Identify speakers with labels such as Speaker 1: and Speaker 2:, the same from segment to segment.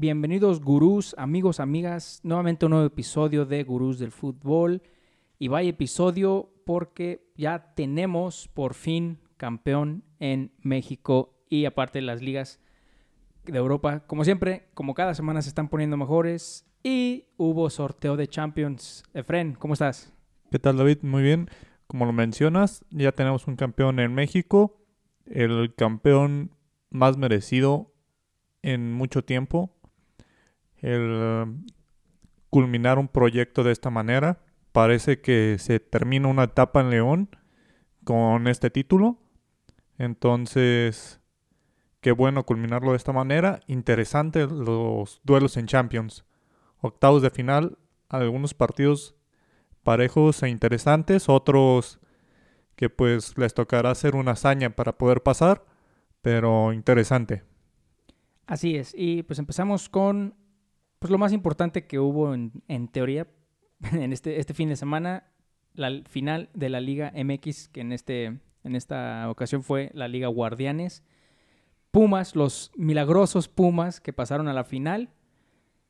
Speaker 1: Bienvenidos gurús, amigos, amigas, nuevamente un nuevo episodio de Gurús del Fútbol. Y vaya episodio porque ya tenemos por fin campeón en México y aparte las ligas de Europa. Como siempre, como cada semana se están poniendo mejores y hubo sorteo de Champions. Efren, ¿cómo estás?
Speaker 2: ¿Qué tal David? Muy bien. Como lo mencionas, ya tenemos un campeón en México, el campeón más merecido en mucho tiempo. El culminar un proyecto de esta manera. Parece que se termina una etapa en León con este título. Entonces, qué bueno culminarlo de esta manera. Interesante los duelos en Champions. Octavos de final, algunos partidos parejos e interesantes, otros que pues les tocará hacer una hazaña para poder pasar, pero interesante.
Speaker 1: Así es, y pues empezamos con pues lo más importante que hubo en, en teoría en este, este fin de semana, la final de la Liga MX, que en, este, en esta ocasión fue la Liga Guardianes. Pumas, los milagrosos Pumas que pasaron a la final,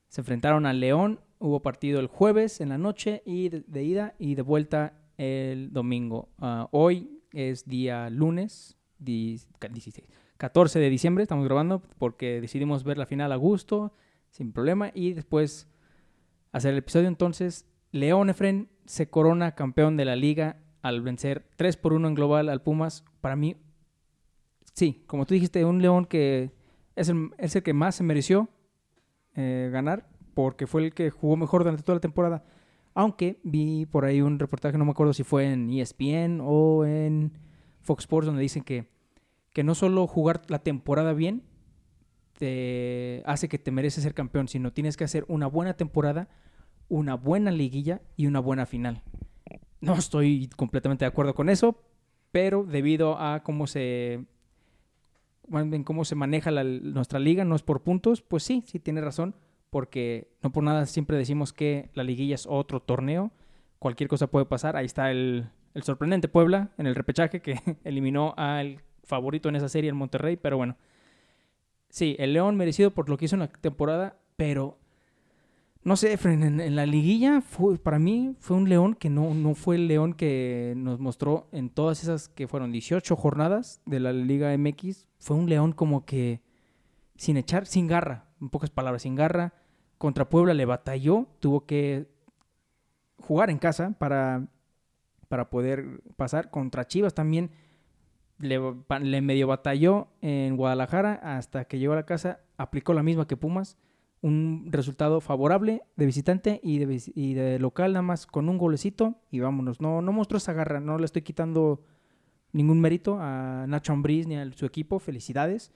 Speaker 1: se enfrentaron al León. Hubo partido el jueves en la noche y de, ida y de vuelta el domingo. Ah, hoy es día lunes, 14 de diciembre, estamos grabando porque decidimos ver la final a gusto, sin problema, y después hacer el episodio. Entonces, León Efren se corona campeón de la liga al vencer 3 por 1 en global al Pumas. Para mí, sí, como tú dijiste, un León que es el, es el que más se mereció eh, ganar porque fue el que jugó mejor durante toda la temporada. Aunque vi por ahí un reportaje, no me acuerdo si fue en ESPN o en Fox Sports, donde dicen que, que no solo jugar la temporada bien te hace que te mereces ser campeón, sino tienes que hacer una buena temporada, una buena liguilla y una buena final. No estoy completamente de acuerdo con eso, pero debido a cómo se en cómo se maneja nuestra liga, no es por puntos, pues sí, sí tiene razón, porque no por nada siempre decimos que la liguilla es otro torneo, cualquier cosa puede pasar, ahí está el, el sorprendente Puebla en el repechaje que eliminó al favorito en esa serie, el Monterrey, pero bueno, sí, el León merecido por lo que hizo en la temporada, pero no sé, en, en, la liguilla fue, para mí fue un León que no, no fue el León que nos mostró en todas esas que fueron 18 jornadas de la Liga MX. Fue un León como que sin echar, sin garra, en pocas palabras, sin garra. Contra Puebla le batalló, tuvo que jugar en casa para, para poder pasar. Contra Chivas también le, le medio batalló en Guadalajara hasta que llegó a la casa, aplicó la misma que Pumas un resultado favorable de visitante y de, local nada más con un golecito y vámonos. No, no mostró esa garra, no le estoy quitando ningún mérito a Nacho Ambriz ni a su equipo, felicidades.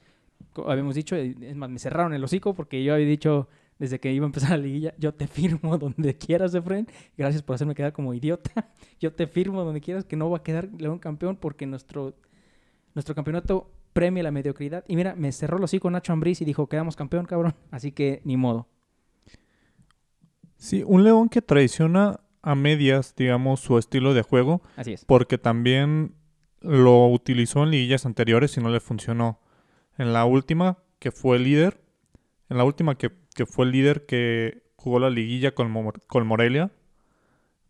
Speaker 1: Habíamos dicho, eh, es más, me cerraron el hocico porque yo había dicho desde que iba a empezar la liguilla, yo te firmo donde quieras, Efren. Gracias por hacerme quedar como idiota. Yo te firmo donde quieras que no va a quedar León campeón porque nuestro, nuestro campeonato premia la mediocridad. Y mira, me cerró los con Nacho Ambriz y dijo, quedamos campeón, cabrón. Así que ni modo.
Speaker 2: Sí, un León que traiciona a medias, digamos, su estilo de juego.
Speaker 1: Así es.
Speaker 2: Porque también lo utilizó en liguillas anteriores y no le funcionó. En la última, que fue el líder, en la última que, fue el líder que jugó la liguilla con, con Morelia,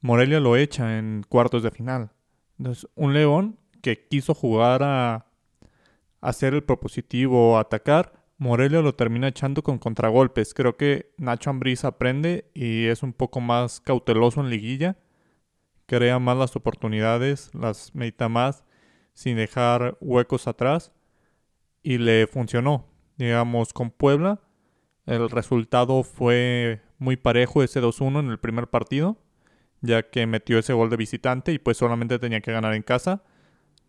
Speaker 2: Morelia lo echa en cuartos de final. Entonces, un León que quiso jugar a, hacer el propositivo, atacar, Morelia lo termina echando con contragolpes. Creo que Nacho Ambriz aprende y es un poco más cauteloso en liguilla. Crea más las oportunidades, las medita más sin dejar huecos atrás. Y le funcionó. Digamos, con Puebla, el resultado fue muy parejo ese 2-1 en el primer partido, ya que metió ese gol de visitante y pues solamente tenía que ganar en casa,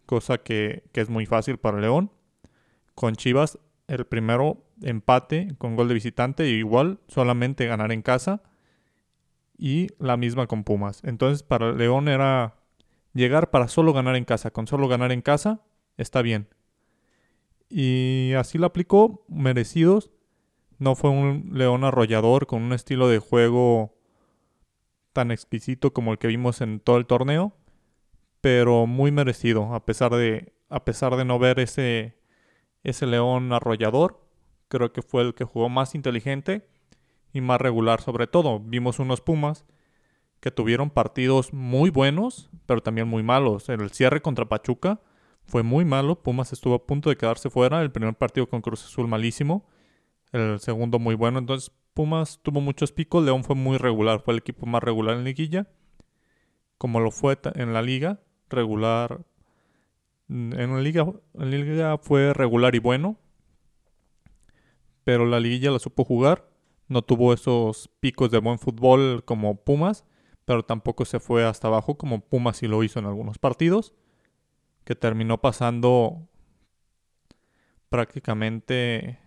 Speaker 2: cosa que, que es muy fácil para León con Chivas el primero empate con gol de visitante, igual solamente ganar en casa y la misma con Pumas. Entonces para León era llegar para solo ganar en casa, con solo ganar en casa está bien. Y así lo aplicó, merecidos. No fue un León arrollador con un estilo de juego tan exquisito como el que vimos en todo el torneo, pero muy merecido a pesar de a pesar de no ver ese ese león arrollador, creo que fue el que jugó más inteligente y más regular sobre todo. Vimos unos Pumas que tuvieron partidos muy buenos, pero también muy malos. El cierre contra Pachuca fue muy malo. Pumas estuvo a punto de quedarse fuera. El primer partido con Cruz Azul malísimo. El segundo muy bueno. Entonces Pumas tuvo muchos picos. León fue muy regular. Fue el equipo más regular en liguilla. Como lo fue en la liga. Regular. En la liga, la liga fue regular y bueno. Pero la liguilla la supo jugar. No tuvo esos picos de buen fútbol como Pumas. Pero tampoco se fue hasta abajo como Pumas sí lo hizo en algunos partidos que terminó pasando prácticamente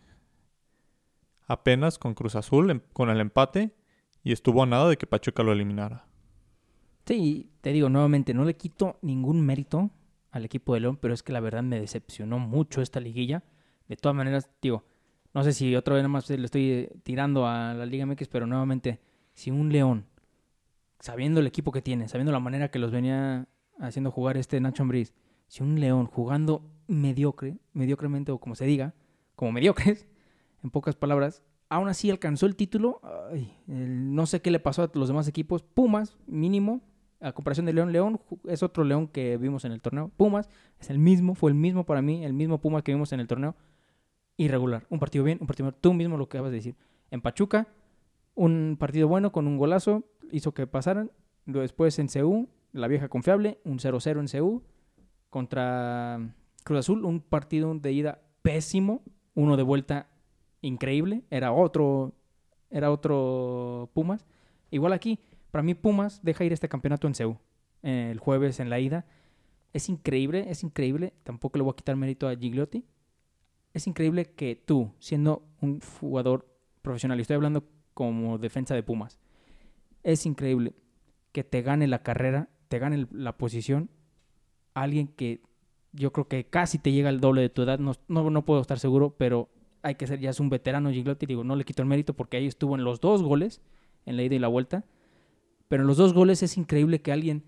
Speaker 2: apenas con Cruz Azul con el empate y estuvo a nada de que Pachuca lo eliminara.
Speaker 1: Sí, te digo nuevamente, no le quito ningún mérito al equipo de León, pero es que la verdad me decepcionó mucho esta liguilla. De todas maneras, digo, no sé si otra vez nada más le estoy eh, tirando a la Liga MX, pero nuevamente, si un León, sabiendo el equipo que tiene, sabiendo la manera que los venía haciendo jugar este Nacho Ambriz, si un León jugando mediocre, mediocremente o como se diga, como mediocres, en pocas palabras, aún así alcanzó el título, no sé qué le pasó a los demás equipos, Pumas mínimo, a comparación de León, León es otro León que vimos en el torneo, Pumas es el mismo, fue el mismo para mí, el mismo Pumas que vimos en el torneo, irregular, un partido bien, un partido tú mismo lo que acabas de decir, en Pachuca, un partido bueno con un golazo, hizo que pasaran, después en CU, la vieja confiable, un 0-0 en CU, contra Cruz Azul, un partido de ida pésimo, uno de vuelta increíble, era otro, era otro Pumas. Igual aquí, para mí Pumas deja ir este campeonato en CEU, el jueves en la ida. Es increíble, es increíble, tampoco le voy a quitar mérito a Gigliotti. Es increíble que tú, siendo un jugador profesional, y estoy hablando como defensa de Pumas, es increíble que te gane la carrera, te gane la posición alguien que yo creo que casi te llega al doble de tu edad, no, no, puedo estar seguro, pero hay que ser, ya es un veterano Giglotti, digo, no le quito el mérito porque ahí estuvo en los dos goles, en la ida y la vuelta, pero en los dos goles es increíble que alguien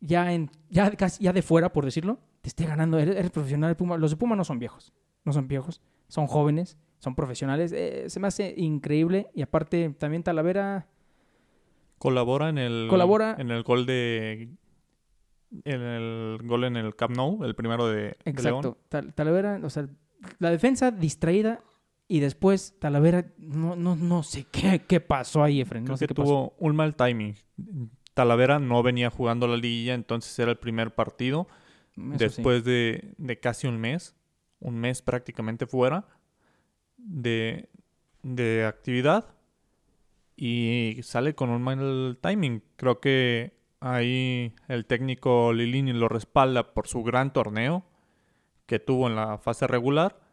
Speaker 1: ya, en, ya, casi, ya de fuera, por decirlo, te esté ganando, eres, profesional de Puma, los de Puma no son viejos, no son viejos, son jóvenes, son profesionales, eh, se me hace increíble. Y aparte también Talavera...
Speaker 2: Colabora en el,
Speaker 1: colabora,
Speaker 2: en el gol de en el gol en el Camp Nou, el primero de,
Speaker 1: Exacto. Talavera, o sea, la defensa distraída y después Talavera, no, no, no sé qué, qué pasó ahí, Efren. No sé
Speaker 2: que
Speaker 1: qué
Speaker 2: tuvo un mal timing. Talavera no venía jugando la liguilla, entonces era el primer partido. después de, de, casi un mes, un mes prácticamente fuera de, de actividad. Y sale con un mal timing. Creo que Ahí el técnico Lilini lo respalda por su gran torneo que tuvo en la fase regular.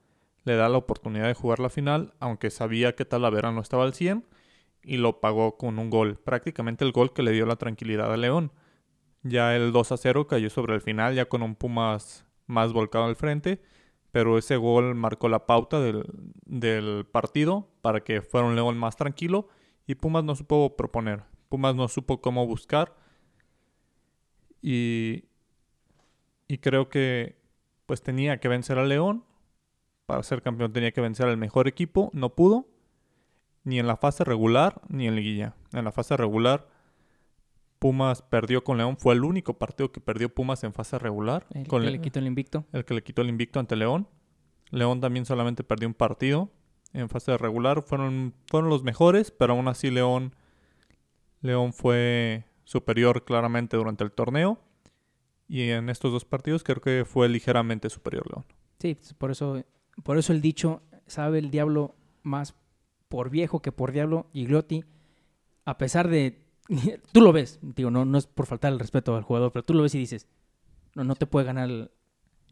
Speaker 2: Le da la oportunidad de jugar la final, aunque sabía que Talavera no estaba al 100, y lo pagó con un gol. Prácticamente el gol que le dio la tranquilidad a León. Ya el 2 a 0 cayó sobre el final, ya con un Pumas más volcado al frente, pero ese gol marcó la pauta del, del partido para que fuera un León más tranquilo y Pumas no supo proponer. Pumas no supo cómo buscar y, y creo que pues tenía que vencer al León. Para ser campeón tenía que vencer al mejor equipo. No pudo. Ni en la fase regular ni en liguilla. En la fase regular Pumas perdió con León. Fue el único partido que perdió Pumas en fase regular.
Speaker 1: El
Speaker 2: que
Speaker 1: le quitó el invicto.
Speaker 2: El que le quitó el invicto ante León. León también solamente perdió un partido en fase regular. Fueron, fueron los mejores, pero aún así León, León fue superior claramente durante el torneo. Y en estos dos partidos creo que fue ligeramente superior León.
Speaker 1: Sí, por eso, por eso el dicho, sabe el diablo más por viejo que por diablo, Gigliotti, a pesar de... Tú lo ves, digo, no, no es por faltar el respeto al jugador, pero tú lo ves y dices, no, no te puede ganar,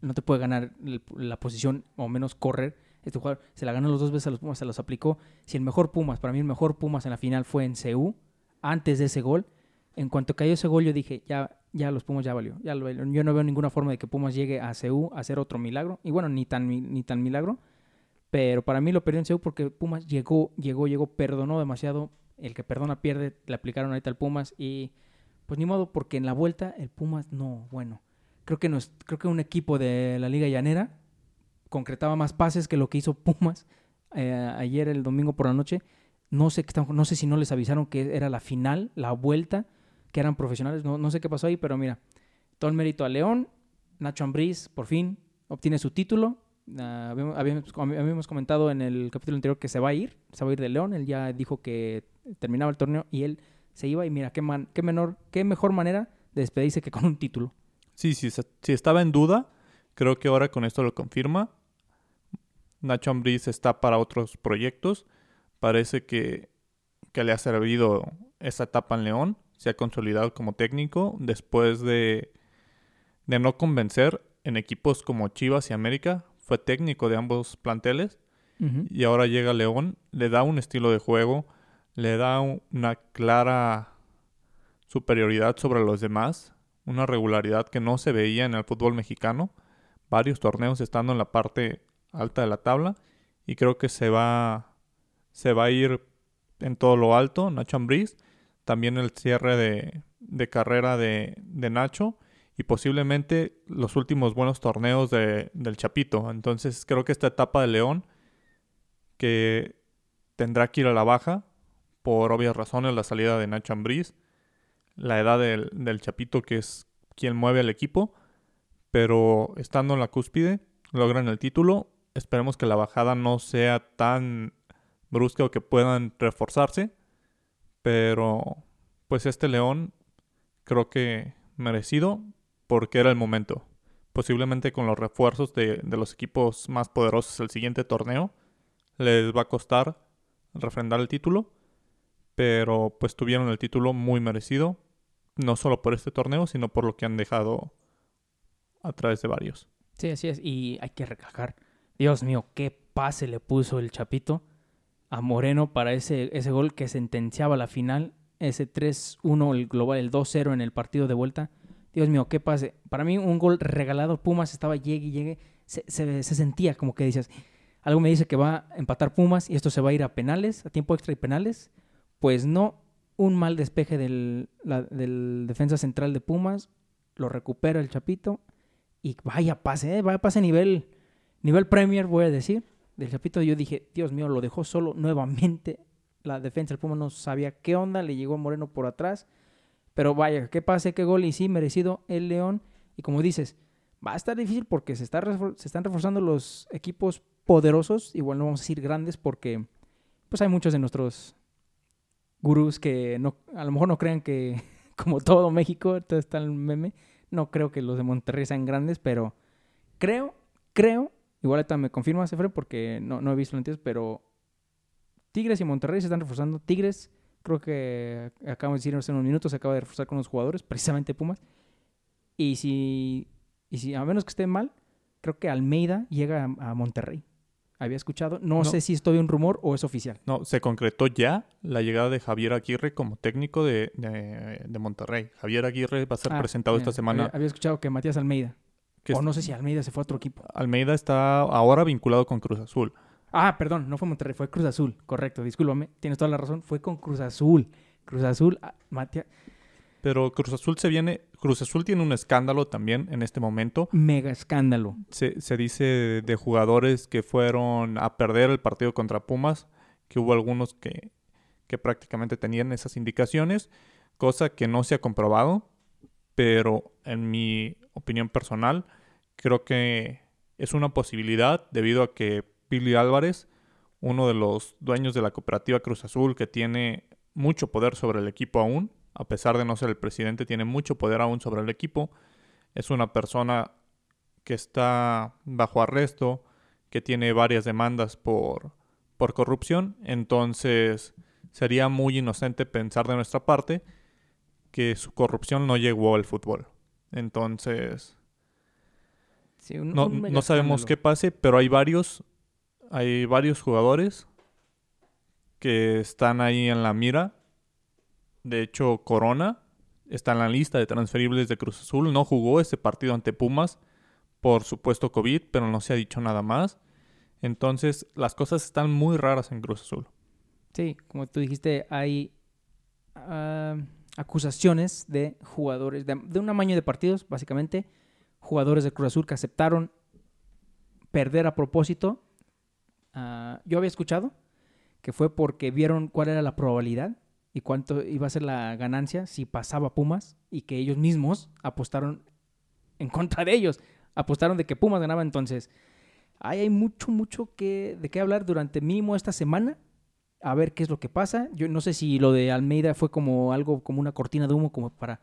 Speaker 1: no te puede ganar la posición o menos correr. Este jugador se la ganó los dos veces a los Pumas, se los aplicó. Si el mejor Pumas, para mí el mejor Pumas en la final fue en CU, antes de ese gol, en cuanto cayó ese gol, yo dije, ya, ya los Pumas ya valió. Ya Yo no veo ninguna forma de que Pumas llegue a CU a hacer otro milagro. Y bueno, ni tan, ni tan milagro. Pero para mí lo perdió en CU porque Pumas llegó, llegó, llegó, perdonó demasiado. El que perdona pierde. Le aplicaron ahorita al Pumas. Y pues ni modo, porque en la vuelta el Pumas no, bueno. Creo que, creo que un equipo de la Liga Llanera concretaba más pases que lo que hizo Pumas eh, ayer el domingo por la noche. No sé, no sé si no les avisaron que era la final, la vuelta, que eran profesionales. No, no sé qué pasó ahí, pero mira, todo el mérito a León. Nacho Ambriz, por fin, obtiene su título. Ah, habíamos, habíamos- comentado en el capítulo anterior que se va a ir, se va a ir de León. Él ya dijo que terminaba el torneo y él se iba. Y mira, qué, qué, menor, qué mejor manera de despedirse que con un título.
Speaker 2: Sí, sí, si estaba en duda, creo que ahora con esto lo confirma. Nacho Ambriz está para otros proyectos. Parece que, que le ha servido esa etapa en León. Se ha consolidado como técnico después de, de no convencer en equipos como Chivas y América. Fue técnico de ambos planteles y ahora llega León, le da un estilo de juego, le da un- una clara superioridad sobre los demás, una regularidad que no se veía en el fútbol mexicano, varios torneos estando en la parte alta de la tabla y creo que se va se va a ir en todo lo alto Nacho Ambriz, también el cierre de, carrera de, de Nacho y posiblemente los últimos buenos torneos de- del Chapito. Entonces creo que esta etapa de León que tendrá que ir a la baja por obvias razones la salida de Nacho Ambriz, la edad del, del Chapito que es quien mueve al equipo, pero estando en la cúspide logran el título. Esperemos que la bajada no sea tan brusca o que puedan reforzarse, pero pues este León creo que merecido porque era el momento. Posiblemente con los refuerzos de, de los equipos más poderosos el siguiente torneo les va a costar refrendar el título, pero pues tuvieron el título muy merecido, no solo por este torneo, sino por lo que han dejado a través de varios.
Speaker 1: Sí, así es. Y hay que recalcar, Dios mío, qué pase le puso el Chapito a Moreno para ese, ese gol que sentenciaba la final, ese 3-1, el global, el 2-0 en el partido de vuelta. Dios mío, qué pase. Para mí un gol regalado, Pumas estaba llegue y llegue, se, se- se sentía como que dices, algo me dice que va a empatar Pumas y esto se va a ir a penales, a tiempo extra y penales. Pues no, un mal despeje del, del defensa central de Pumas, lo recupera el Chapito y vaya pase, ¿eh? vaya pase nivel, nivel Premier, voy a decir. Del Chapito yo dije, Dios mío, lo dejó solo nuevamente. La defensa del Puma no sabía qué onda, le llegó Moreno por atrás. Pero vaya, qué pase, qué gol y sí, merecido el León. Y como dices, va a estar difícil porque se, están reforzando los equipos poderosos. Igual no vamos a decir grandes porque pues hay muchos de nuestros gurús que no, a lo mejor no crean que como todo México, todo está el meme. No creo que los de Monterrey sean grandes, pero creo, creo, igual ahorita me confirma Efre porque no, no he visto noticias, pero Tigres y Monterrey se están reforzando. Tigres, creo que acabo de decir hace unos minutos, se acaba de reforzar con los jugadores, precisamente Pumas. Y si, y si a menos que esté mal, creo que Almeida llega a, a Monterrey. Había escuchado, no,
Speaker 2: No.
Speaker 1: sé si es todavía un rumor o es oficial.
Speaker 2: No, se concretó ya la llegada de Javier Aguirre como técnico de, de- de Monterrey. Javier Aguirre va a ser
Speaker 1: Ah,
Speaker 2: presentado esta semana.
Speaker 1: Había, había escuchado que Matías Almeida.
Speaker 2: Que
Speaker 1: o no sé si Almeida se fue a otro equipo.
Speaker 2: Almeida está ahora vinculado con Cruz Azul.
Speaker 1: Ah, perdón, no fue Monterrey, fue Cruz Azul. Correcto, discúlpame. Tienes toda la razón. Fue con Cruz Azul. Cruz Azul, ah, Matías.
Speaker 2: Pero Cruz Azul se viene. Cruz Azul tiene un escándalo también en este momento.
Speaker 1: Mega escándalo.
Speaker 2: Se, se dice de jugadores que fueron a perder el partido contra Pumas, que hubo algunos que, que prácticamente tenían esas indicaciones, cosa que no se ha comprobado, pero en mi opinión personal, creo que es una posibilidad debido a que Billy Álvarez, uno de los dueños de la cooperativa Cruz Azul, que tiene mucho poder sobre el equipo aún, a pesar de no ser el presidente, tiene mucho poder aún sobre el equipo, es una persona que está bajo arresto, que tiene varias demandas por, por corrupción, entonces sería muy inocente pensar de nuestra parte que su corrupción no llegó al fútbol. Entonces,
Speaker 1: Sí, un-
Speaker 2: no,
Speaker 1: un
Speaker 2: no sabemos qué pase, pero hay varios, hay varios jugadores que están ahí en la mira. De hecho, Corona está en la lista de transferibles de Cruz Azul. No jugó ese partido ante Pumas por supuesto COVID, pero no se ha dicho nada más. Entonces, las cosas están muy raras en Cruz Azul.
Speaker 1: Sí, como tú dijiste, hay ah, acusaciones de jugadores, de, de un amaño de partidos, básicamente. Jugadores de Cruz Azul que aceptaron perder a propósito Ah, yo había escuchado que fue porque vieron cuál era la probabilidad y cuánto iba a ser la ganancia si pasaba Pumas y que ellos mismos apostaron en contra de ellos. Apostaron de que Pumas ganaba entonces. Ahí hay mucho, mucho que, de qué hablar durante mínimo esta semana. A ver qué es lo que pasa. Yo no sé si lo de Almeida fue como algo, como una cortina de humo, como para...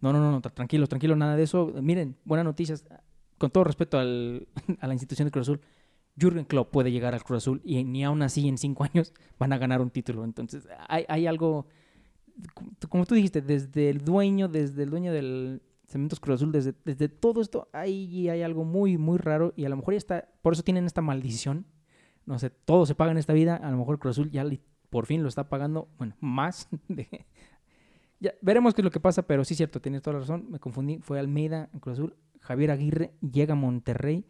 Speaker 1: No, no, no, no tranquilos, tranquilos, nada de eso. Miren, buenas noticias. Con todo respeto al, a la institución de Cruz Azul, Jürgen Klopp puede llegar al Cruz Azul y ni aún así en cinco años van a ganar un título. Entonces, hay, hay algo, como tú dijiste, desde el dueño, desde el dueño del Cementos Cruz Azul, desde, desde todo esto, hay, hay algo muy, muy raro y a lo mejor ya está, por eso tienen esta maldición. No sé, todo se paga en esta vida, a lo mejor Cruz Azul ya por fin lo está pagando, bueno, más de... Ya, veremos qué es lo que pasa, pero sí es cierto, tienes toda la razón, me confundí, fue Almeida en Cruz Azul, Javier Aguirre llega a Monterrey.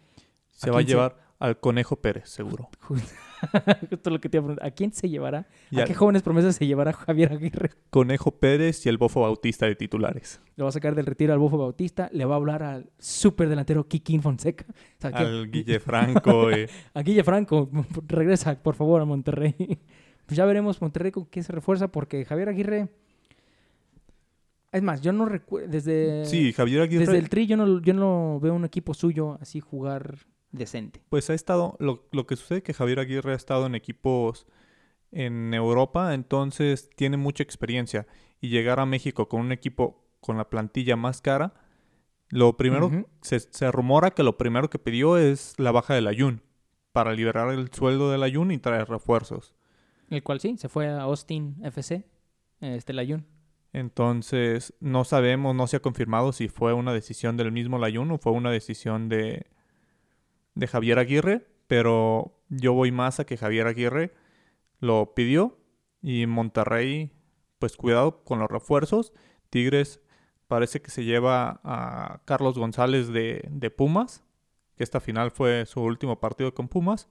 Speaker 2: Se va a llevar al Conejo Pérez, seguro.
Speaker 1: Justo lo que te iba a preguntar. ¿A quién se llevará? ¿A qué jóvenes promesas se llevará Javier Aguirre?
Speaker 2: Conejo Pérez y el Bofo Bautista de titulares.
Speaker 1: Le va a sacar del retiro al Bofo Bautista. Le va a hablar al súper delantero Kikín Fonseca.
Speaker 2: al Guille Franco. Eh.
Speaker 1: a Guille Franco. Regresa, por favor, a Monterrey. pues ya veremos Monterrey con qué se refuerza porque Javier Aguirre... Es más, yo no recuerdo... Desde,
Speaker 2: sí, Javier Aguirre...
Speaker 1: Desde el Tri yo no, yo no veo un equipo suyo así jugar decente.
Speaker 2: Pues ha estado, lo, lo que sucede es que Javier Aguirre ha estado en equipos en Europa, entonces tiene mucha experiencia. Y llegar a México con un equipo con la plantilla más cara, lo primero, se, se, rumora que lo primero que pidió es la baja del Ayun, para liberar el sueldo del Ayun y traer refuerzos.
Speaker 1: El cual sí, se fue a Austin FC, este Layun.
Speaker 2: Entonces, no sabemos, no se ha confirmado si fue una decisión del mismo Layun o fue una decisión de, de Javier Aguirre, pero yo voy más a que Javier Aguirre lo pidió y Monterrey, pues cuidado con los refuerzos. Tigres parece que se lleva a Carlos González de, de Pumas, que esta final fue su último partido con Pumas.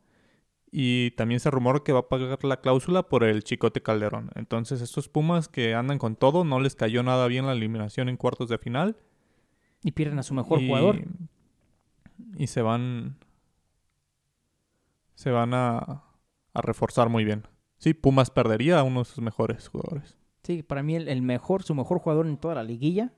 Speaker 2: Y también se rumora que va a pagar la cláusula por el Chicote Calderón. Entonces estos Pumas que andan con todo, no les cayó nada bien la eliminación en cuartos de final.
Speaker 1: Y pierden a su mejor jugador.
Speaker 2: Y se van se van a, reforzar muy bien. Sí, Pumas perdería a uno de sus mejores jugadores.
Speaker 1: Sí, para mí el, mejor, su mejor jugador en toda la liguilla.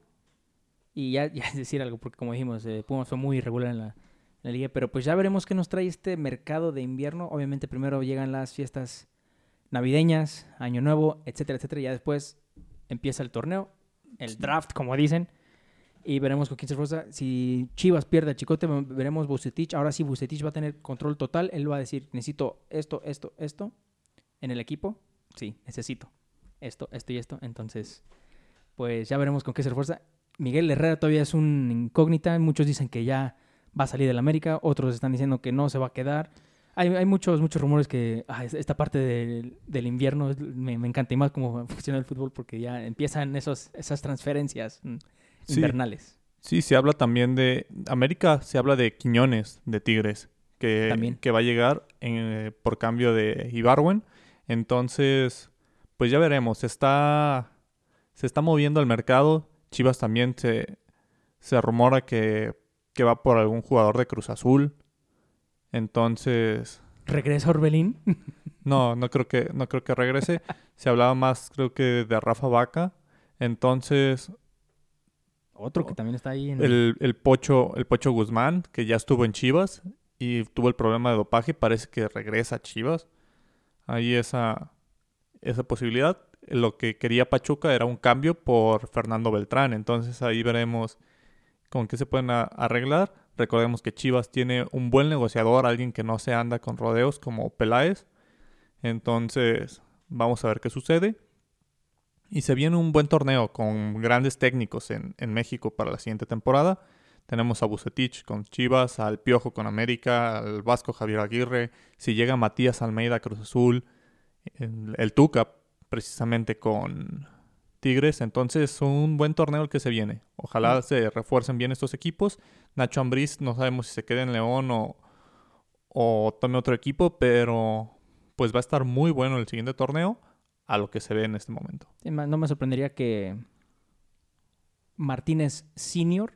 Speaker 1: Y ya, ya es decir algo, porque como dijimos, eh, Pumas fue muy irregular en la, liga. Pero pues ya veremos qué nos trae este mercado de invierno. Obviamente primero llegan las fiestas navideñas, Año Nuevo, etcétera, etcétera. Ya después empieza el torneo, el draft, como dicen y veremos con quién se esfuerza. Si Chivas pierde a Chicote, veremos Bucetich. Ahora sí, Bucetich va a tener control total. Él va a decir, necesito esto, esto, esto en el equipo. Sí, necesito esto, esto y esto. Entonces, pues ya veremos con qué se esfuerza. Miguel Herrera todavía es un incógnita. Muchos dicen que ya va a salir del América. Otros están diciendo que no se va a quedar. Hay, hay muchos, muchos rumores que ah, esta parte del, del invierno me, me, encanta y más cómo funciona el fútbol porque ya empiezan esos, esas transferencias. Mm, invernales.
Speaker 2: Sí, se habla también de América, se habla de Quiñones de Tigres, que, que va a llegar eh, por cambio de Ibarwen. Entonces, pues ya veremos, se está, se está moviendo el mercado. Chivas también se, se rumora que, que va por algún jugador de Cruz Azul. Entonces...
Speaker 1: ¿Regresa Orbelín?
Speaker 2: no, no creo que, no creo que regrese. Se hablaba más, creo que de Rafa Vaca. Entonces,
Speaker 1: otro que también está ahí en
Speaker 2: el... el... Pocho, el Pocho Guzmán, que ya estuvo en Chivas y tuvo el problema de dopaje, parece que regresa a Chivas. Ahí esa, esa posibilidad. Lo que quería Pachuca era un cambio por Fernando Beltrán. Entonces ahí veremos con qué se pueden arreglar. Recordemos que Chivas tiene un buen negociador, alguien que no se anda con rodeos como Peláez. Entonces, vamos a ver qué sucede. Y se viene un buen torneo con grandes técnicos en, México para la siguiente temporada. Tenemos a Bucetich con Chivas, al Piojo con América, al Vasco Javier Aguirre. Si llega Matías Almeida Cruz Azul, el, Tuca precisamente con Tigres. Entonces, un buen torneo el que se viene. Ojalá se refuercen bien estos equipos. Nacho Ambriz, no sabemos si se queda en León o, o tome otro equipo, pero pues va a estar muy bueno el siguiente torneo a lo que se ve en este momento.
Speaker 1: no me sorprendería que Martínez Senior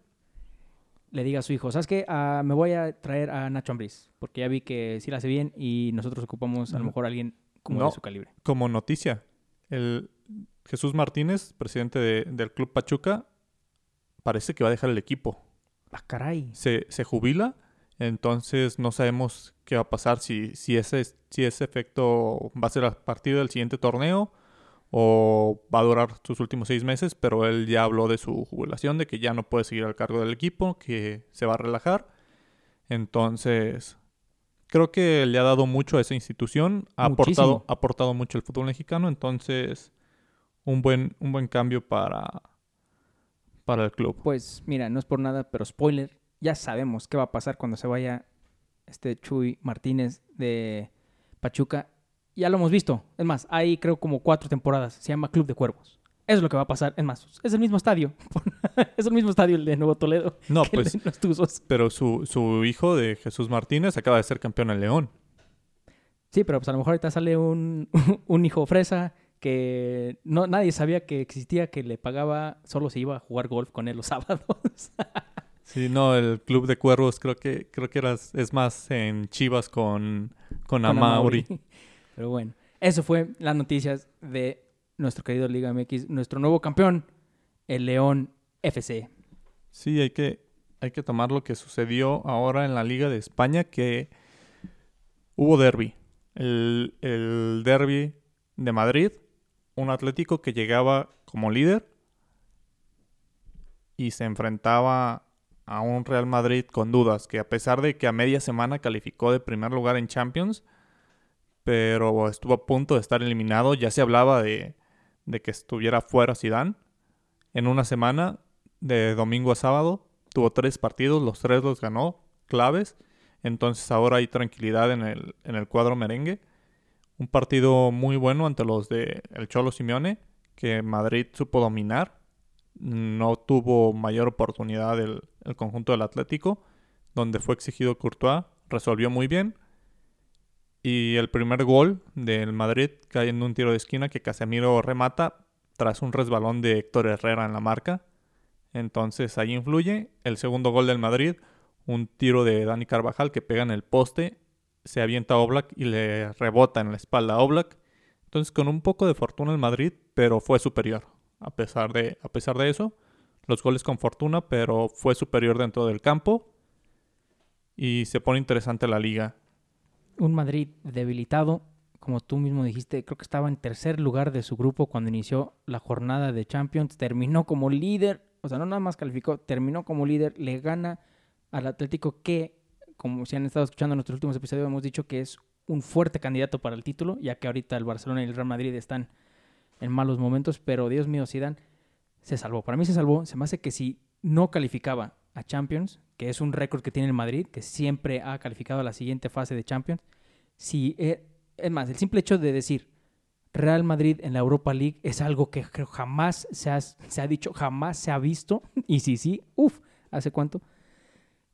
Speaker 1: le diga a su hijo, ¿sabes qué? Ah, me voy a traer a Nacho Ambriz, porque ya vi que sí la hace bien y nosotros ocupamos a lo mejor a alguien como
Speaker 2: No.
Speaker 1: de su calibre.
Speaker 2: Como noticia, el Jesús Martínez, presidente de- del Club Pachuca, parece que va a dejar el equipo.
Speaker 1: Ah, caray.
Speaker 2: Se, se jubila, entonces no sabemos qué va a pasar, si, si, ese, si ese efecto va a ser a partir del siguiente torneo o va a durar sus últimos seis meses, pero él ya habló de su jubilación, de que ya no puede seguir al cargo del equipo, que se va a relajar. Entonces, creo que le ha dado mucho a esa institución, ha
Speaker 1: Muchísimo.
Speaker 2: aportado, ha aportado mucho al fútbol mexicano, entonces un buen, un buen cambio para, para el club.
Speaker 1: Pues mira, no es por nada, pero spoiler, ya sabemos qué va a pasar cuando se vaya este Chuy Martínez de Pachuca. Ya lo hemos visto. Es más, hay creo como cuatro temporadas. Se llama Club de Cuervos. Eso es lo que va a pasar. Es más, es el mismo estadio. es el mismo estadio el de Nuevo Toledo
Speaker 2: No,
Speaker 1: que el
Speaker 2: pues,
Speaker 1: de los Tuzos.
Speaker 2: pero su, su hijo de Jesús Martínez acaba de ser campeón en León.
Speaker 1: Sí, pero pues a lo mejor ahorita sale un, un hijo fresa que no nadie sabía que existía, que le pagaba, solo se iba a jugar golf con él los sábados.
Speaker 2: Sí, no, el club de cuervos creo que creo que era, es más en Chivas con, con,
Speaker 1: con
Speaker 2: Amauri.
Speaker 1: Pero bueno, eso fue las noticias de nuestro querido Liga MX, nuestro nuevo campeón, el León FC.
Speaker 2: Sí, hay que, hay que tomar lo que sucedió ahora en la Liga de España, que hubo derby. El, el derby de Madrid, un Atlético que llegaba como líder y se enfrentaba a un Real Madrid con dudas, que a pesar de que a media semana calificó de primer lugar en Champions, pero estuvo a punto de estar eliminado, ya se hablaba de, de que estuviera fuera Zidane. En una semana, de domingo a sábado, tuvo tres partidos, los tres los ganó, claves. Entonces ahora hay tranquilidad en el, en el cuadro merengue. Un partido muy bueno ante los de el Cholo Simeone, que Madrid supo dominar. No tuvo mayor oportunidad el, el conjunto del Atlético, donde fue exigido Courtois, resolvió muy bien. Y el primer gol del Madrid cae en un tiro de esquina que Casemiro remata tras un resbalón de Héctor Herrera en la marca. Entonces ahí influye. El segundo gol del Madrid, un tiro de Dani Carvajal que pega en el poste, se avienta a Oblak y le rebota en la espalda a Oblak. Entonces con un poco de fortuna el Madrid, pero fue superior. A pesar de, a pesar de eso, los goles con fortuna, pero fue superior dentro del campo. Y se pone interesante la liga.
Speaker 1: Un Madrid debilitado, como tú mismo dijiste, creo que estaba en tercer lugar de su grupo cuando inició la jornada de Champions, terminó como líder, o sea, no nada más calificó, terminó como líder, le gana al Atlético que, como si han estado escuchando nuestros últimos episodios, hemos dicho que es un fuerte candidato para el título, ya que ahorita el Barcelona y el Real Madrid están en malos momentos, pero Dios mío, Zidane se salvó. Para mí se salvó, se me hace que si no calificaba a Champions, que es un récord que tiene el Madrid, que siempre ha calificado a la siguiente fase de Champions, si eh, es más, el simple hecho de decir Real Madrid en la Europa League es algo que jamás se ha, se ha dicho, jamás se ha visto. Y si sí, uff, ¿hace cuánto?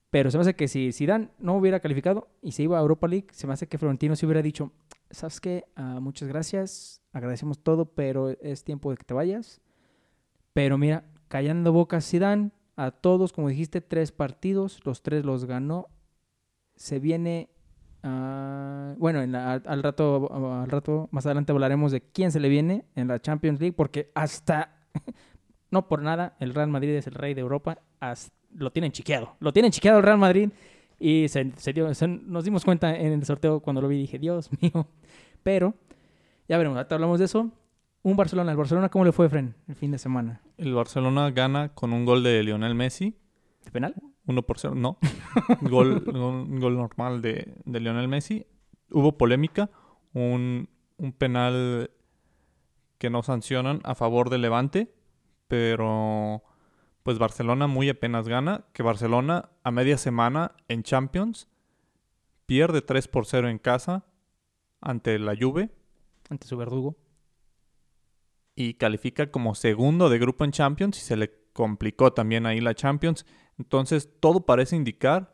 Speaker 1: Pero se me hace que si Zidane no hubiera calificado y se iba a Europa League, se me hace que Florentino se hubiera dicho, ¿sabes qué? Ah, muchas gracias, agradecemos todo, pero es tiempo de que te vayas. Pero mira, callando bocas Zidane, a todos, como dijiste, tres partidos, los tres los ganó. Se viene Ah, bueno, al rato, al rato más adelante hablaremos de quién se le viene en la Champions League, porque hasta, no por nada, el Real Madrid es el rey de Europa, hasta- lo tienen chiqueado, lo tienen chiqueado el Real Madrid y se, se dio- se- nos dimos cuenta en el sorteo cuando lo vi, dije, Dios mío, pero ya veremos, ahorita hablamos de eso. Un Barcelona, el Barcelona, ¿cómo le fue, Fren, el fin de semana?
Speaker 2: El Barcelona gana con un gol de Lionel Messi.
Speaker 1: ¿De penal?
Speaker 2: 1 por 0, no. gol, un gol normal de, de Lionel Messi. Hubo polémica. Un, un penal que no sancionan a favor del Levante. Pero pues Barcelona muy apenas gana. Que Barcelona a media semana en Champions pierde 3 por 0 en casa ante la Juve.
Speaker 1: Ante su verdugo.
Speaker 2: y califica como segundo de grupo en Champions y se le complicó también ahí la Champions. Entonces todo parece indicar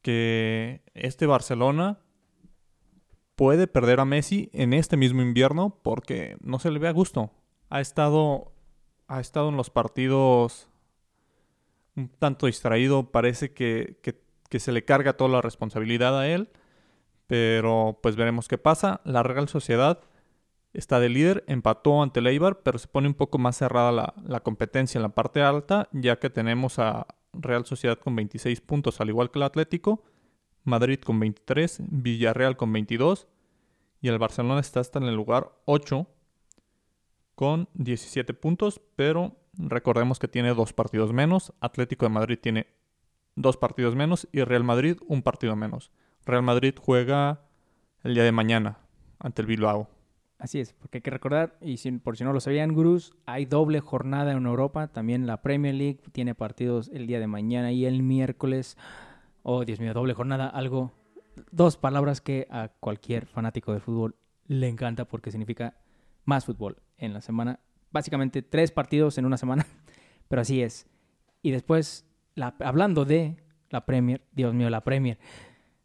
Speaker 2: que este Barcelona puede perder a Messi en este mismo invierno porque no se le ve a gusto. Ha estado, ha estado en los partidos un tanto distraído, parece que, que, se le carga toda la responsabilidad a él, pero pues veremos qué pasa. La Real Sociedad está de líder, empató ante el pero se pone un poco más cerrada la, la, competencia en la parte alta, ya que tenemos a Real Sociedad con 26 puntos, al igual que el Atlético, Madrid con 23, Villarreal con 22 y el Barcelona está hasta en el lugar 8 con 17 puntos, pero recordemos que tiene dos partidos menos, Atlético de Madrid tiene dos partidos menos y Real Madrid un partido menos. Real Madrid juega el día de mañana ante el Bilbao.
Speaker 1: Así es, porque hay que recordar, y por si no lo sabían, gurús, hay doble jornada en Europa. También la Premier League tiene partidos el día de mañana y el miércoles. Oh, Dios mío, doble jornada, algo. Dos palabras que a cualquier fanático de fútbol le encanta porque significa más fútbol en la semana. Básicamente tres partidos en una semana, pero así es. Y después, la, hablando de la Premier, Dios mío, la Premier.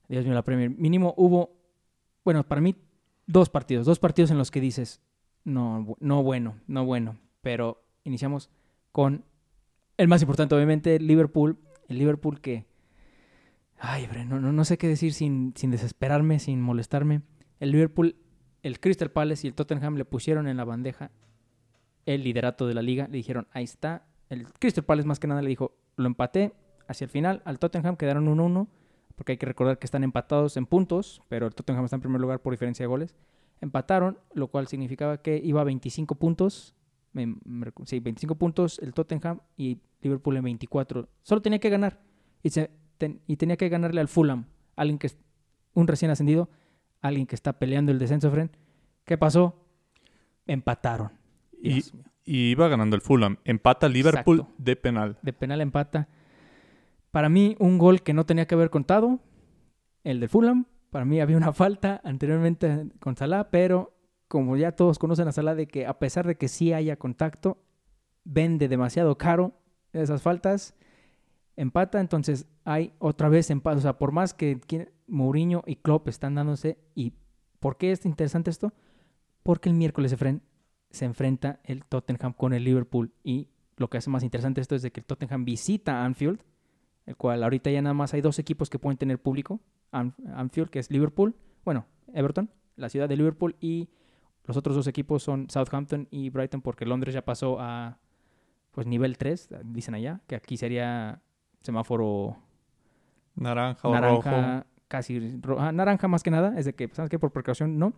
Speaker 1: Dios mío, la Premier. Mínimo hubo, bueno, para mí, dos partidos. Dos partidos en los que dices, no, no bueno, no bueno. Pero iniciamos con el más importante, obviamente, Liverpool. El Liverpool que Ay, no, no, no sé qué decir sin, sin desesperarme, sin molestarme. El Liverpool, el Crystal Palace y el Tottenham le pusieron en la bandeja el liderato de la liga. Le dijeron, ahí está. El Crystal Palace más que nada le dijo, lo empaté hacia el final. Al Tottenham quedaron 1-1, porque hay que recordar que están empatados en puntos, pero el Tottenham está en primer lugar por diferencia de goles. Empataron, lo cual significaba que iba a 25 puntos. sí, 25 puntos el Tottenham y Liverpool en 24. Solo tenía que ganar. Y tenía que ganarle al Fulham, alguien que es un recién ascendido, alguien que está peleando el descenso, Fren. ¿Qué pasó? Empataron.
Speaker 2: Y, iba ganando el Fulham. Empata Liverpool de penal.
Speaker 1: De penal empata. Para mí, un gol que no tenía que haber contado, el de Fulham. Para mí había una falta anteriormente con Salah, pero como ya todos conocen a Salah, de que a pesar de que sí haya contacto, vende demasiado caro esas faltas empata, entonces hay otra vez empate. O sea, por más que Mourinho y Klopp están dándose. ¿Y por qué es interesante esto? Porque el miércoles se, se enfrenta el Tottenham con el Liverpool. Y lo que hace más interesante esto es de que el Tottenham visita Anfield, el cual ahorita ya nada más hay dos equipos que pueden tener público. Anfield, que es Liverpool, bueno, Everton, la ciudad de Liverpool, y los otros dos equipos son Southampton y Brighton, porque Londres ya pasó a pues nivel 3, dicen allá, que aquí sería semáforo
Speaker 2: naranja o naranja,
Speaker 1: casi ah, naranja más que nada, es de que, ¿sabes qué? Por precaución, no.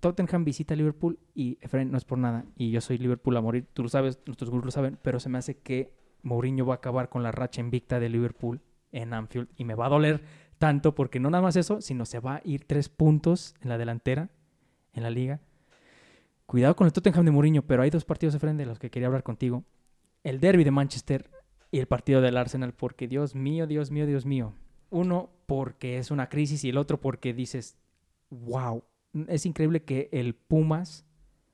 Speaker 1: Tottenham visita Liverpool y Efraín no es por nada. Y yo soy Liverpool a morir. Tú lo sabes, nuestros grupos lo saben, pero se me hace que Mourinho va a acabar con la racha invicta de Liverpool en Anfield. Y me va a doler tanto porque no nada más eso, sino se va a ir tres puntos en la delantera, en la liga. Cuidado con el Tottenham de Mourinho, pero hay dos partidos de frente de los que quería hablar contigo. El derby de Manchester y el partido del Arsenal, porque Dios mío, Dios mío, Dios mío. Uno, porque es una crisis y el otro porque dices, wow, es increíble que el Pumas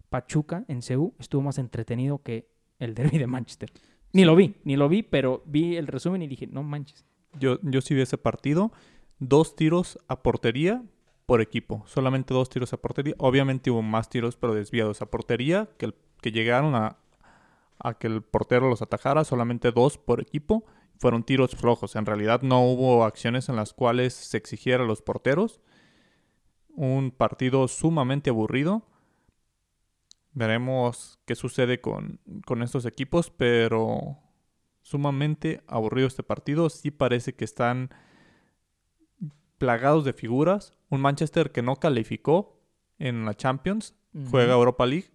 Speaker 1: Pachuca en Ceú estuvo más entretenido que el derby de Manchester. Ni lo vi, ni lo vi, pero vi el resumen y dije, no manches.
Speaker 2: Yo, yo sí vi ese partido. Dos tiros a portería por equipo. Solamente dos tiros a portería. Obviamente hubo más tiros, pero desviados a portería que, el, que llegaron a, a que el portero los atajara, solamente dos por equipo. Fueron tiros flojos. En realidad no hubo acciones en las cuales se exigiera a los porteros. Un partido sumamente aburrido. Veremos qué sucede con, con estos equipos, pero sumamente aburrido este partido. Sí parece que están plagados de figuras. Un Manchester que no calificó en la Champions, juega Europa League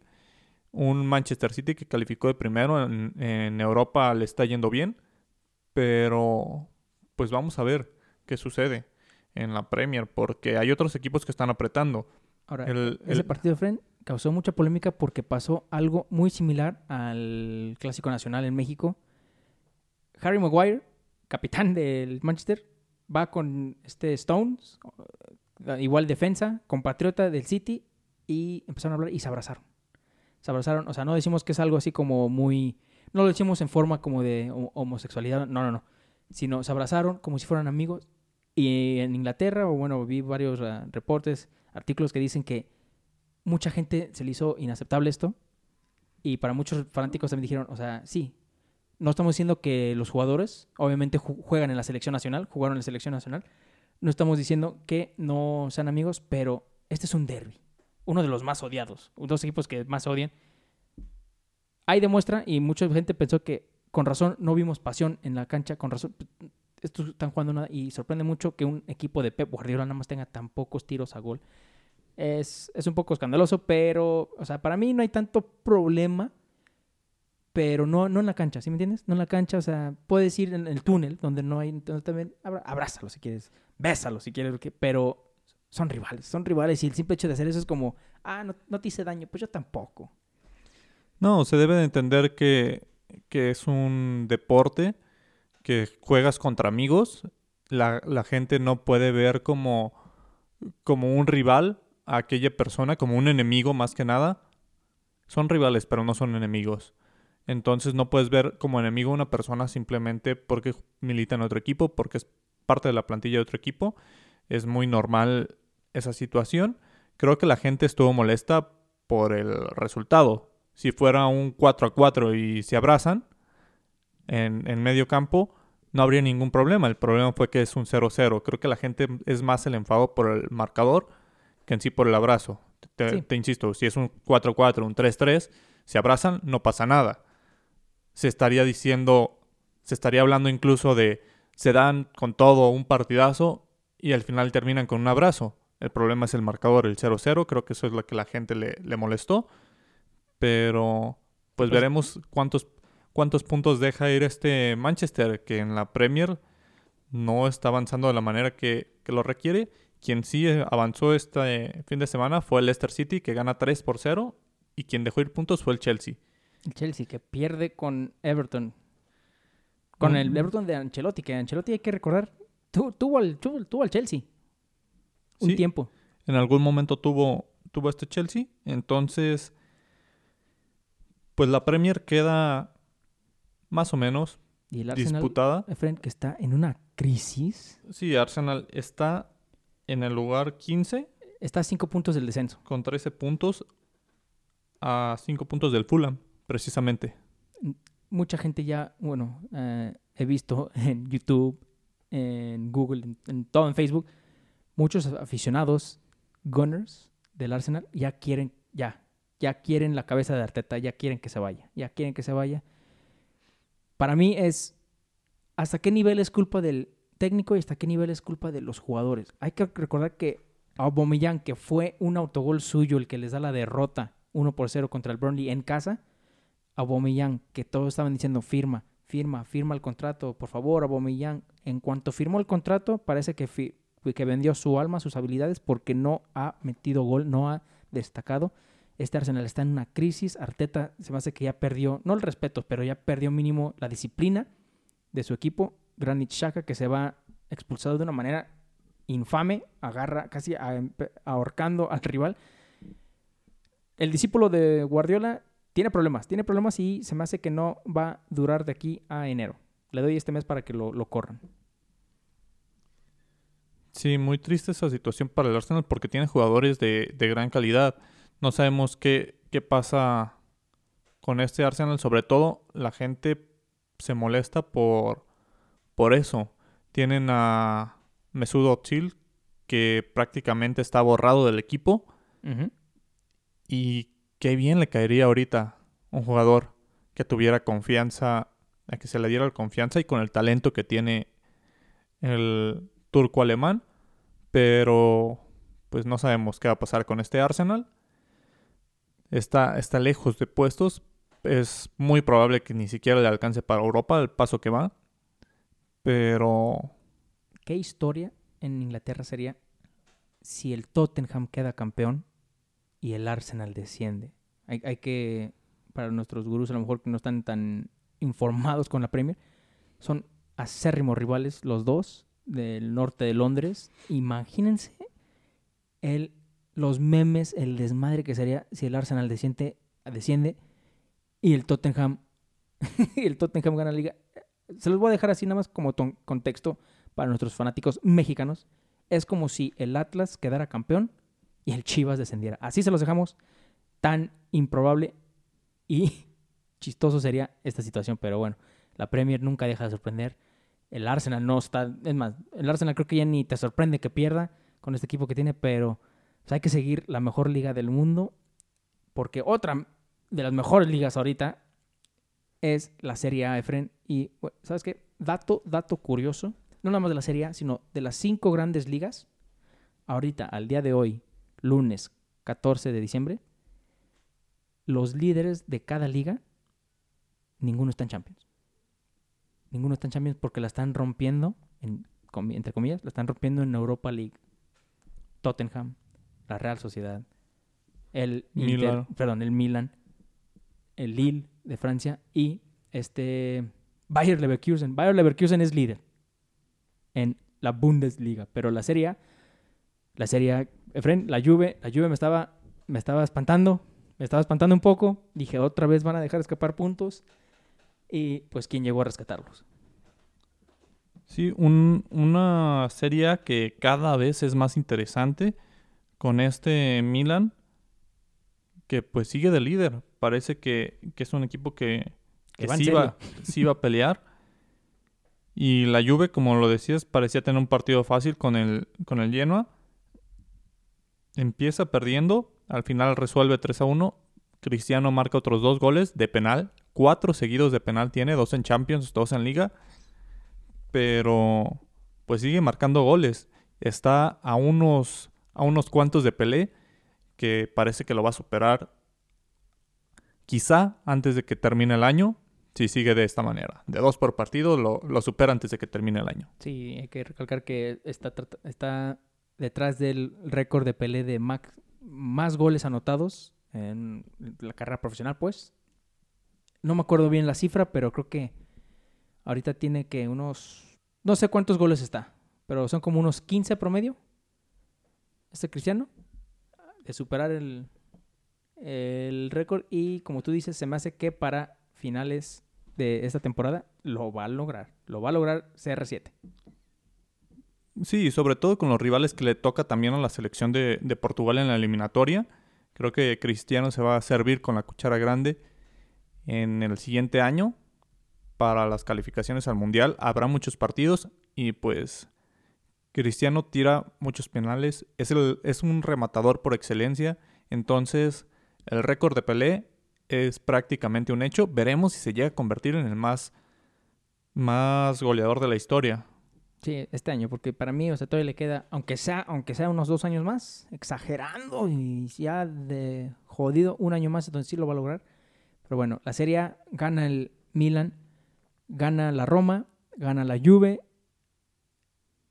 Speaker 2: un Manchester City que calificó de primero en, Europa le está yendo bien, pero pues vamos a ver qué sucede en la Premier, porque hay otros equipos que están apretando.
Speaker 1: Ahora, ese partido, Fren, causó mucha polémica porque pasó algo muy similar al Clásico Nacional en México. Harry Maguire, capitán del Manchester, va con este Stones, igual defensa, compatriota del City, y empezaron a hablar y se abrazaron se abrazaron. O sea, no decimos que es algo así como muy... No lo decimos en forma como de homosexualidad, no, no, no. Sino se abrazaron como si fueran amigos. Y en Inglaterra, o bueno, vi varios ah, reportes, artículos que dicen que mucha gente se le hizo inaceptable esto. Y para muchos fanáticos también dijeron, o sea, sí, No estamos diciendo que los jugadores, obviamente, ju- juegan en la selección nacional, jugaron en la selección nacional. No estamos diciendo que no sean amigos, pero este es un derby. Uno de los más odiados. Dos equipos que más odian. Ahí demuestra, y mucha gente pensó que con razón no vimos pasión en la cancha, con razón. Estos están jugando nada y sorprende mucho que un equipo de Pep Guardiola nada más tenga tan pocos tiros a gol. Es, es un poco escandaloso, pero, o sea, para mí no hay tanto problema, pero no, no en la cancha, ¿sí me entiendes? No en la cancha, o sea, puedes ir en el túnel donde no hay, entonces también abrázalo si quieres, bésalo si quieres, pero son rivales, son rivales y el simple hecho de hacer eso es como, ah, no, no te hice daño, pues yo tampoco.
Speaker 2: No, se debe de entender que, que es un deporte que juegas contra amigos. La, la gente no puede ver como, como un rival a aquella persona, como un enemigo más que nada. Son rivales, pero no son enemigos. Entonces no puedes ver como enemigo a una persona simplemente porque milita en otro equipo, porque es parte de la plantilla de otro equipo. Es muy normal esa situación. Creo que la gente estuvo molesta por el resultado. Si fuera un 4 a 4 y se abrazan en, en medio campo, no habría ningún problema. El problema fue que es un 0-0. Creo que la gente es más el enfado por el marcador que en sí por el abrazo. Te,
Speaker 1: Sí.
Speaker 2: te insisto, si es un 4-4, un 3-3, se abrazan, no pasa nada. Se estaría diciendo, se estaría hablando incluso de se dan con todo un partidazo y al final terminan con un abrazo. El problema es el marcador, el 0-0. Creo que eso es lo que la gente le, le molestó. Pero pues,
Speaker 1: Pues-
Speaker 2: veremos cuántos, cuántos puntos deja ir este Manchester, que en la Premier no está avanzando de la manera que, que lo requiere. Quien sí avanzó este fin de semana fue el Leicester City, que gana 3 por 0. Y quien dejó ir puntos fue el Chelsea.
Speaker 1: El Chelsea que pierde con Everton. Con el
Speaker 2: Mm.
Speaker 1: Everton de Ancelotti, que Ancelotti hay que recordar, tu- tuvo, al, tuvo, tuvo al Chelsea un
Speaker 2: Sí.
Speaker 1: tiempo.
Speaker 2: En algún momento tuvo, tuvo este Chelsea. Entonces, pues la Premier queda más o menos
Speaker 1: Y el Arsenal,
Speaker 2: disputada.
Speaker 1: Que está en una crisis,
Speaker 2: Sí, Arsenal está en el lugar 15
Speaker 1: está a cinco puntos del descenso.
Speaker 2: con 13 puntos a 5 puntos del Fulham, precisamente.
Speaker 1: Mucha gente ya, bueno, eh, he visto en YouTube, en Google, en, en todo en Facebook, muchos aficionados Gunners del Arsenal ya quieren, ya, ya quieren la cabeza de Arteta, ya quieren que se vaya, ya quieren que se vaya. Para mí es hasta qué nivel es culpa del técnico y hasta qué nivel es culpa de los jugadores. Hay que recordar que Aubameyang, que fue un autogol suyo el que les da la derrota 1 por 0 contra el Burnley en casa, Aubameyang, que todos estaban diciendo firma, firma, firma el contrato, por favor, Aubameyang. En cuanto firmó el contrato, parece que, que vendió su alma, sus habilidades, porque no ha metido gol, no ha destacado. Este Arsenal está en una crisis. Arteta se me hace que ya perdió, no el respeto, pero ya perdió mínimo la disciplina de su equipo. Granit Xhaka, que se va expulsado de una manera infame, agarra casi ahorcando al rival. El discípulo de Guardiola tiene problemas, tiene problemas y se me hace que no va a durar de aquí a enero. Le doy este mes para que lo, lo corran.
Speaker 2: Sí, muy triste esa situación para el Arsenal porque tiene jugadores de, de gran calidad. No sabemos qué, qué pasa con este Arsenal. Sobre todo, la gente se molesta por, por eso. Tienen a Mesut Özil, que prácticamente está borrado del equipo. Y qué bien le caería ahorita un jugador que tuviera confianza, a que se le diera la confianza y con el talento que tiene el turco alemán. Pero pues no sabemos qué va a pasar con este Arsenal. Está, está lejos de puestos. Es muy probable que ni siquiera le alcance para Europa el paso que va. Pero
Speaker 1: ¿Qué historia en Inglaterra sería si el Tottenham queda campeón y el Arsenal desciende? Hay, hay que, para nuestros gurús a lo mejor que no están tan informados con la Premier, son acérrimos rivales los dos del norte de Londres. Imagínense el, los memes, el desmadre que sería si el Arsenal desciende, y el Tottenham, y el Tottenham gana la liga. Se los voy a dejar así nada más como contexto para nuestros fanáticos mexicanos. Es como si el Atlas quedara campeón y el Chivas descendiera. Así se los dejamos. Tan improbable y chistoso sería esta situación. Pero bueno, La Premier nunca deja de sorprender. El Arsenal no está. Es más, el Arsenal creo que ya ni te sorprende que pierda con este equipo que tiene, pero pues, hay que seguir la mejor liga del mundo. Porque otra de las mejores ligas ahorita es la Serie A, Efren. Y, ¿sabes qué? Dato, dato curioso. No nada más de la Serie A, sino de las cinco grandes ligas. Ahorita, al día de hoy, lunes 14 de diciembre, los líderes de cada liga, ninguno está en Champions. Ninguno está en Champions porque la están rompiendo, en, entre comillas, la están rompiendo en Europa League. Tottenham, la Real Sociedad, el Inter, perdón, el Milan, el Lille de Francia y este Bayer Leverkusen. Bayer Leverkusen es líder en la Bundesliga, pero la Serie la Serie Efren, la Juve, la Juve me estaba me estaba espantando, me estaba espantando un poco. Dije, otra vez van a dejar escapar puntos. Y pues, ¿quién llegó a rescatarlos?
Speaker 2: Sí, una serie que cada vez es más interesante con este Milan, que pues sigue de líder. Parece que, es un equipo que, sí, va, a pelear. Y la Juve, como lo decías, parecía tener un partido fácil con el, con el Genoa. Empieza perdiendo, al final resuelve 3 a 1. Cristiano marca otros dos goles de penal. Cuatro seguidos de penal tiene, dos en Champions, dos en Liga pero pues sigue marcando goles. Está a unos, a unos cuantos de Pelé, que parece que lo va a superar quizá antes de que termine el año, si sigue de esta manera. De dos por partido lo, supera antes de que termine el año.
Speaker 1: Sí, hay que recalcar que está, está detrás del récord de Pelé de más goles anotados en la carrera profesional, pues. No me acuerdo bien la cifra, pero creo que Ahorita tiene que unos, no sé cuántos goles está, pero son como unos 15 promedio. Este Cristiano, de superar el, el récord. Y como tú dices, se me hace que para finales de esta temporada lo va a lograr. Lo va a lograr CR7.
Speaker 2: Sí, sobre todo con los rivales que le toca también a la selección de, de, Portugal en la eliminatoria. Creo que Cristiano se va a servir con la cuchara grande en el siguiente año para las calificaciones al Mundial. Habrá muchos partidos y pues Cristiano tira muchos penales. Es, el, es un rematador por excelencia. Entonces el récord de Pelé es prácticamente un hecho. Veremos si se llega a convertir en el más, más goleador de la historia.
Speaker 1: Sí, este año, porque para mí, o sea, todavía le queda, aunque sea, aunque sea unos dos años más, exagerando y ya de jodido un año más, entonces sí lo va a lograr. Pero bueno, la serie gana el Milan gana la Roma, gana la Juve.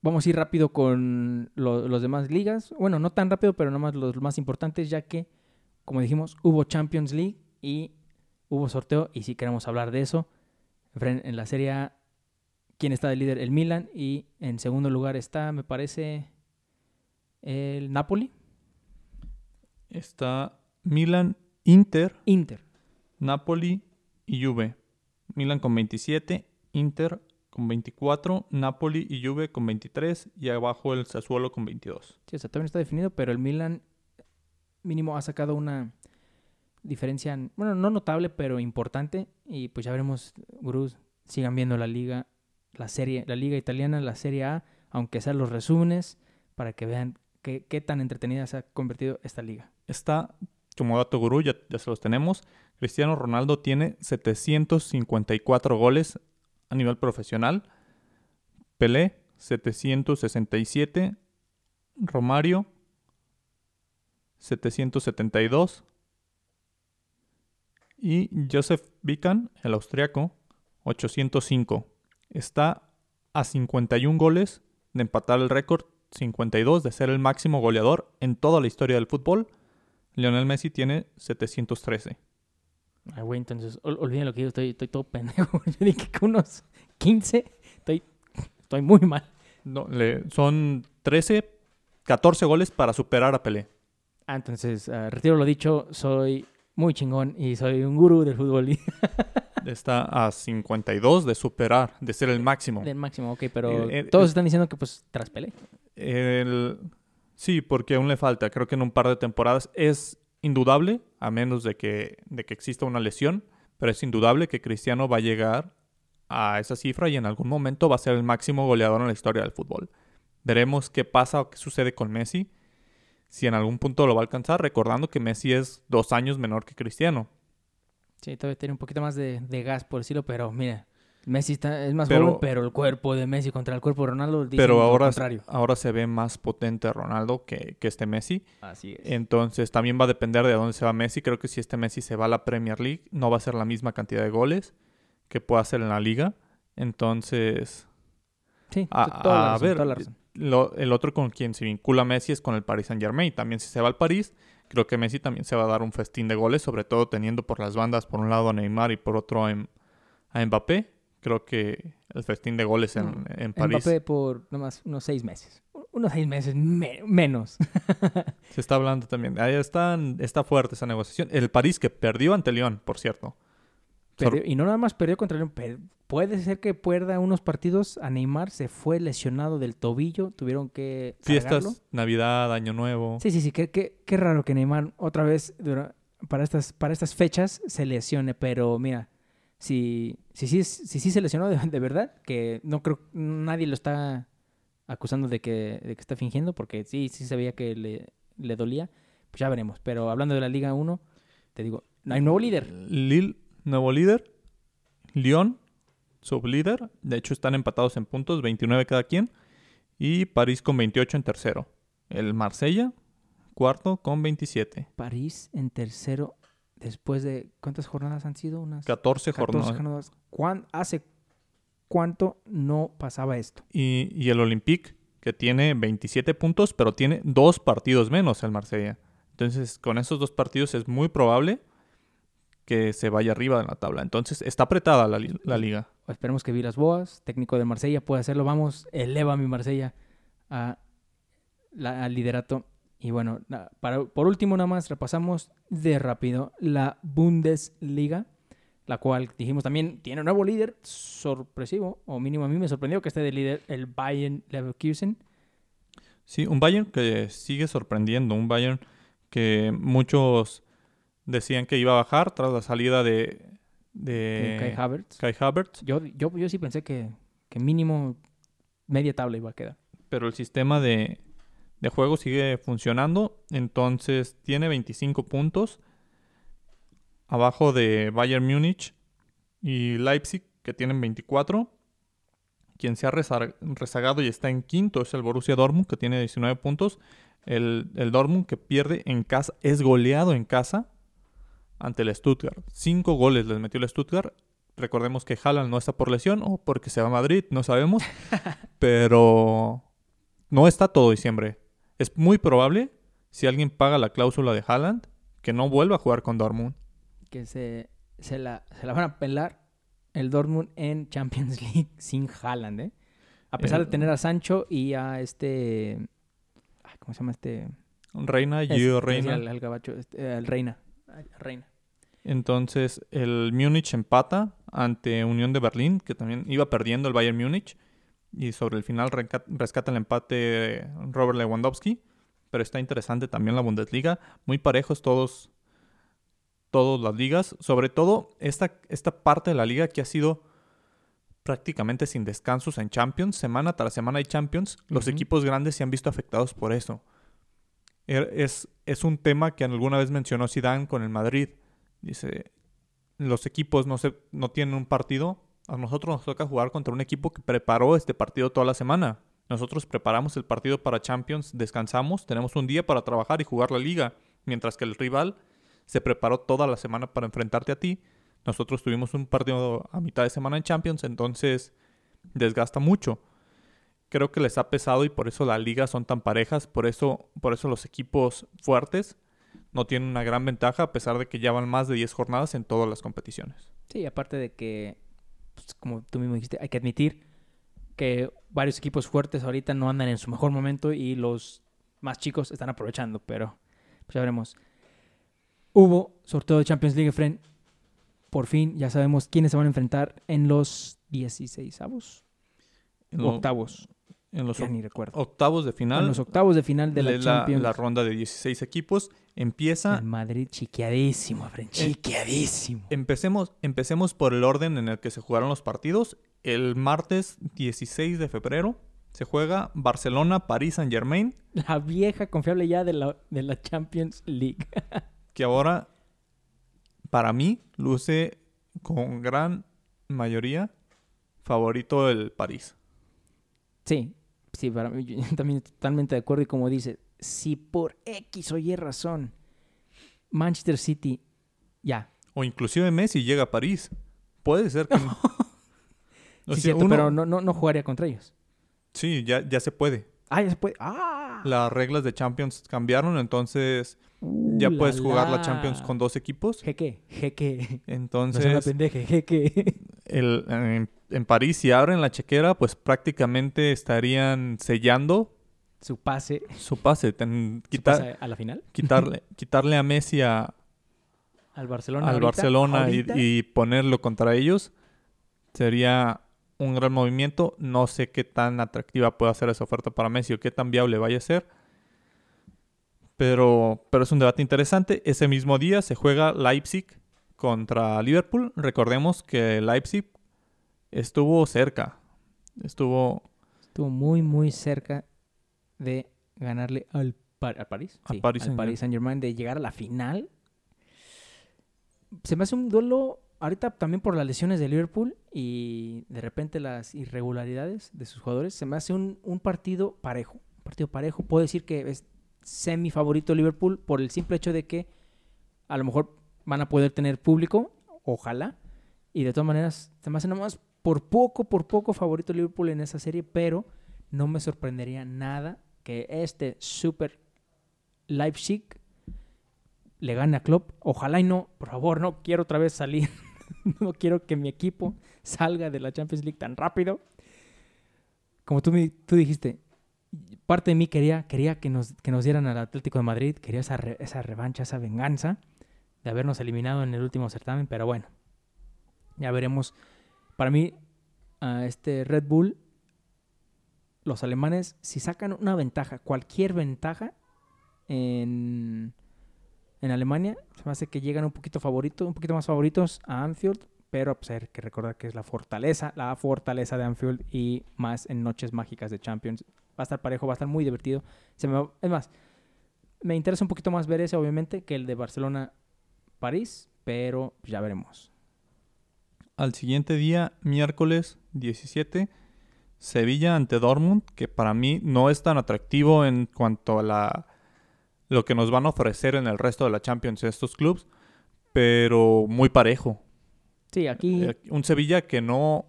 Speaker 1: Vamos a ir rápido con los demás ligas. Bueno, no tan rápido, pero nomás los más importantes, ya que, como dijimos, hubo Champions League y hubo sorteo. Y si queremos hablar de eso, en la Serie A, ¿quién está de líder? El Milan. Y en segundo lugar está, me parece, el Napoli.
Speaker 2: Está Milan, Inter.
Speaker 1: Inter.
Speaker 2: Napoli y Juve. Milan con 27, Inter con 24, Napoli y Juve con 23 y abajo el Sassuolo con 22.
Speaker 1: Sí, o sea, está definido, pero el Milan mínimo ha sacado una diferencia, bueno, no notable, pero importante y pues ya veremos, gurús, sigan viendo la liga, la serie, la liga italiana, la Serie A, aunque sean los resúmenes, para que vean qué, qué tan entretenida se ha convertido esta liga.
Speaker 2: Está como dato gurú, ya, se los tenemos. Cristiano Ronaldo tiene 754 goles a nivel profesional. Pelé, 767. Romario, 772. Y Joseph Bican, el austriaco, 805. Está a 51 goles de empatar el récord 52 de ser el máximo goleador en toda la historia del fútbol Lionel Messi tiene 713.
Speaker 1: Ay, güey, entonces, olviden lo que digo, estoy, estoy todo pendejo. Yo dije que unos 15, estoy, estoy muy mal.
Speaker 2: No, le, son 13, 14 goles para superar a Pelé.
Speaker 1: Ah, entonces, uh, retiro lo dicho, soy muy chingón y soy un gurú del fútbol.
Speaker 2: Está a 52 de superar, de ser el máximo.
Speaker 1: Del máximo, ok, pero eh, eh, todos están diciendo que pues tras Pelé.
Speaker 2: El, Sí, porque aún le falta. Creo que en un par de temporadas es indudable, a menos de que, de que exista una lesión, pero es indudable que Cristiano va a llegar a esa cifra y en algún momento va a ser el máximo goleador en la historia del fútbol. Veremos qué pasa o qué sucede con Messi. Si en algún punto lo va a alcanzar, recordando que Messi es dos años menor que Cristiano.
Speaker 1: Sí, todavía tiene un poquito más de, de gas, por decirlo, pero mira, Messi está, es más
Speaker 2: Pero-
Speaker 1: joven, pero el cuerpo de Messi contra el cuerpo de Ronaldo dicen
Speaker 2: Pero
Speaker 1: lo
Speaker 2: ahora,
Speaker 1: contrario.
Speaker 2: ahora se ve más potente Ronaldo que, que este Messi.
Speaker 1: Así es.
Speaker 2: Entonces también va a depender de dónde se va Messi. Creo que si este Messi se va a la Premier League, no va a ser la misma cantidad de goles que puede hacer en la liga. Entonces,
Speaker 1: sí,
Speaker 2: a-
Speaker 1: toda la
Speaker 2: a
Speaker 1: razón,
Speaker 2: ver,
Speaker 1: toda la razón.
Speaker 2: lo- el otro con quien se vincula Messi es con el Paris Saint Germain. También si se va al París, creo que Messi también se va a dar un festín de goles, sobre todo teniendo por las bandas por un lado a Neymar y por otro a, a Mbappé. Creo que el festín de goles en,
Speaker 1: No,
Speaker 2: en París
Speaker 1: Mbappé por nomás unos seis meses. Unos seis meses me- menos.
Speaker 2: se está hablando también. Ahí están, está fuerte esa negociación. El París que perdió ante León, por cierto.
Speaker 1: Perdió- y no nada más perdió contra León, puede ser que pierda unos partidos. A Neymar se fue lesionado del tobillo, tuvieron que
Speaker 2: Fiestas,
Speaker 1: cargarlo.
Speaker 2: Navidad, Año Nuevo.
Speaker 1: Sí, sí, sí, qué, qué- qué raro que Neymar otra vez para estas, para estas fechas se lesione, pero mira, si, si, sí, si se lesionó de, de verdad, que no creo, nadie lo está acusando de que, de que está fingiendo, porque sí, sí sabía que le, le dolía, pues ya veremos. Pero hablando de la Liga 1, te digo, hay nuevo líder.
Speaker 2: Lille, nuevo líder. Lyon, sublíder. De hecho, están empatados en puntos, 29 cada quien. Y París con 28 en tercero. El Marsella, cuarto, con 27.
Speaker 1: París en tercero, después de, ¿cuántas jornadas han sido? Unas
Speaker 2: 14
Speaker 1: 14
Speaker 2: jornadas.
Speaker 1: jornadas. ¿Cuán- ¿Hace cuánto no pasaba esto?
Speaker 2: Y, y el Olympique, que tiene 27 puntos, pero tiene dos partidos menos el Marsella. Entonces, con esos dos partidos es muy probable que se vaya arriba en la tabla. Entonces, está apretada la, li- la liga.
Speaker 1: Esperemos que Vilas Boas, técnico de Marsella, pueda hacerlo. Vamos, eleva a mi Marsella a la- al liderato. Y bueno, para, por último, nada más repasamos de rápido la Bundesliga, la cual dijimos también tiene un nuevo líder sorpresivo, o mínimo a mí me sorprendió que esté de líder el Bayern Leverkusen.
Speaker 2: Sí, un Bayern que sigue sorprendiendo, un Bayern que muchos decían que iba a bajar tras la salida de, de
Speaker 1: Kai Havertz.
Speaker 2: Kai Havertz,
Speaker 1: Yo, yo, yo sí pensé que, que mínimo media tabla iba a quedar.
Speaker 2: pero el sistema de, de juego sigue funcionando, entonces tiene 25 puntos abajo de Bayern Múnich y Leipzig que tienen 24. Quien se ha reza- rezagado y está en quinto es el Borussia Dortmund que tiene 19 puntos. El, el Dortmund que pierde en casa, es goleado en casa ante el Stuttgart. Cinco goles les metió el Stuttgart. Recordemos que Haaland no está por lesión o porque se va a Madrid, no sabemos. pero no está todo diciembre. Es muy probable, si alguien paga la cláusula de Haaland, que no vuelva a jugar con Dortmund.
Speaker 1: que se, se, la, se la van a pelar el Dortmund en Champions League sin Haaland, ¿eh? A pesar de tener a Sancho y a este... ay, ¿Cómo se llama este?
Speaker 2: Reina, Gio Reina.
Speaker 1: El, el gabacho, este, el Reina. Reina.
Speaker 2: Entonces el Múnich empata ante Unión de Berlín, que también iba perdiendo el Bayern Múnich. Y sobre el final rescata el empate Robert Lewandowski. Pero está interesante también la Bundesliga. Muy parejos todos, todas las ligas. Sobre todo esta, esta parte de la liga que ha sido prácticamente sin descansos en Champions. Semana tras semana hay Champions. Los equipos grandes se han visto afectados por eso. Er- Es, es un tema que alguna vez mencionó Zidane con el Madrid. Dice, los equipos no, se, no tienen un partido. A nosotros nos toca jugar contra un equipo que preparó este partido toda la semana. Nosotros preparamos el partido para Champions, descansamos, tenemos un día para trabajar y jugar la liga. Mientras que el rival se preparó toda la semana para enfrentarte a ti. Nosotros tuvimos un partido a mitad de semana en Champions, entonces desgasta mucho. Creo que les ha pesado y por eso las ligas son tan parejas, por eso, por eso los equipos fuertes no tienen una gran ventaja a pesar de que ya van más de 10 jornadas en todas las competiciones.
Speaker 1: Sí, aparte de que, como tú mismo dijiste, hay que admitir que varios equipos fuertes ahorita no andan en su mejor momento y los más chicos están aprovechando, pero pues ya veremos. Hubo sorteo de Champions League, Fren. Por fin ya sabemos quiénes se van a enfrentar en los 16 avos,
Speaker 2: En lo-
Speaker 1: octavos.
Speaker 2: En los
Speaker 1: Ya
Speaker 2: oc-
Speaker 1: ni recuerdo.
Speaker 2: octavos de
Speaker 1: En
Speaker 2: final.
Speaker 1: los octavos de final de la
Speaker 2: es
Speaker 1: Champions.
Speaker 2: la ronda de 16 equipos. Empieza.
Speaker 1: El Madrid chiqueadísimo, Fren, chiqueadísimo.
Speaker 2: Empecemos, empecemos por el orden en el que se jugaron los partidos. El martes 16 de febrero se juega Barcelona, París Saint Germain,
Speaker 1: La vieja confiable ya de la, de la Champions League.
Speaker 2: que ahora para mí luce con gran mayoría favorito el París.
Speaker 1: Sí, sí, para mí, yo también estoy totalmente de acuerdo. Y como dice, si por X o Y razón Manchester City, ya.
Speaker 2: O inclusive Messi llega a París. Puede ser que... O
Speaker 1: sí,
Speaker 2: sea,
Speaker 1: cierto,
Speaker 2: uno-
Speaker 1: pero no, no, no jugaría contra ellos.
Speaker 2: Sí, ya, ya se puede.
Speaker 1: Ah, ya se puede. ¡Ah!
Speaker 2: Las reglas de Champions cambiaron, entonces ya
Speaker 1: Uh,
Speaker 2: puedes
Speaker 1: la,
Speaker 2: jugar la. Champions con dos equipos.
Speaker 1: Jeque, jeque. No
Speaker 2: Entonces,
Speaker 1: una pendeje, jeque.
Speaker 2: el- en, en París, si abren la chequera, pues prácticamente estarían sellando
Speaker 1: Su pase,
Speaker 2: su pase. Ten-
Speaker 1: su
Speaker 2: quitar-
Speaker 1: pase a la final.
Speaker 2: quitarle, quitarle a Messi a-
Speaker 1: Al Barcelona.
Speaker 2: al
Speaker 1: ahorita,
Speaker 2: Barcelona y,
Speaker 1: ahorita.
Speaker 2: y ponerlo contra ellos sería un gran movimiento. No sé qué tan atractiva puede ser esa oferta para Messi o qué tan viable vaya a ser. Pero, pero es un debate interesante. Ese mismo día se juega Leipzig contra Liverpool. Recordemos que Leipzig estuvo cerca. Estuvo
Speaker 1: Estuvo muy, muy cerca de ganarle al, Pa- al París.
Speaker 2: Al
Speaker 1: sí,
Speaker 2: Paris
Speaker 1: al. Paris Saint Germain, de llegar a la final. Se me hace un duelo ahorita también por las lesiones de Liverpool y de repente las irregularidades de sus jugadores. Se me hace un, un partido parejo. Un partido parejo. Puedo decir que es semi favorito Liverpool por el simple hecho de que a lo mejor van a poder tener público. Ojalá. Y de todas maneras, se me hace nomás por poco, por poco favorito Liverpool en esa serie, pero no me sorprendería nada que este Super Leipzig le gane a Klopp. Ojalá y no, por favor, no quiero otra vez salir. no quiero que mi equipo salga de la Champions League tan rápido. Como tú, me- tú dijiste, parte de mí quería, quería que, nos, que nos dieran al Atlético de Madrid, quería esa, esa revancha, esa venganza de habernos eliminado en el último certamen, pero bueno, ya veremos. Para mí, a este Red Bull, los alemanes, si sacan una ventaja, cualquier ventaja en, en Alemania, se me hace que llegan un poquito favoritos, un poquito más favoritos a Anfield, pero pues hay que recordar que es la fortaleza, la fortaleza de Anfield y más en noches mágicas de Champions. Va a estar parejo, va a estar muy divertido. Se me va- es más, me interesa un poquito más ver ese, obviamente, que el de Barcelona-París, pero ya veremos.
Speaker 2: Al siguiente día, miércoles 17, Sevilla ante Dortmund, que para mí no es tan atractivo en cuanto a la, lo que nos van a ofrecer en el resto de la Champions estos clubes, pero muy parejo.
Speaker 1: Sí, aquí
Speaker 2: Eh, Un Sevilla que no...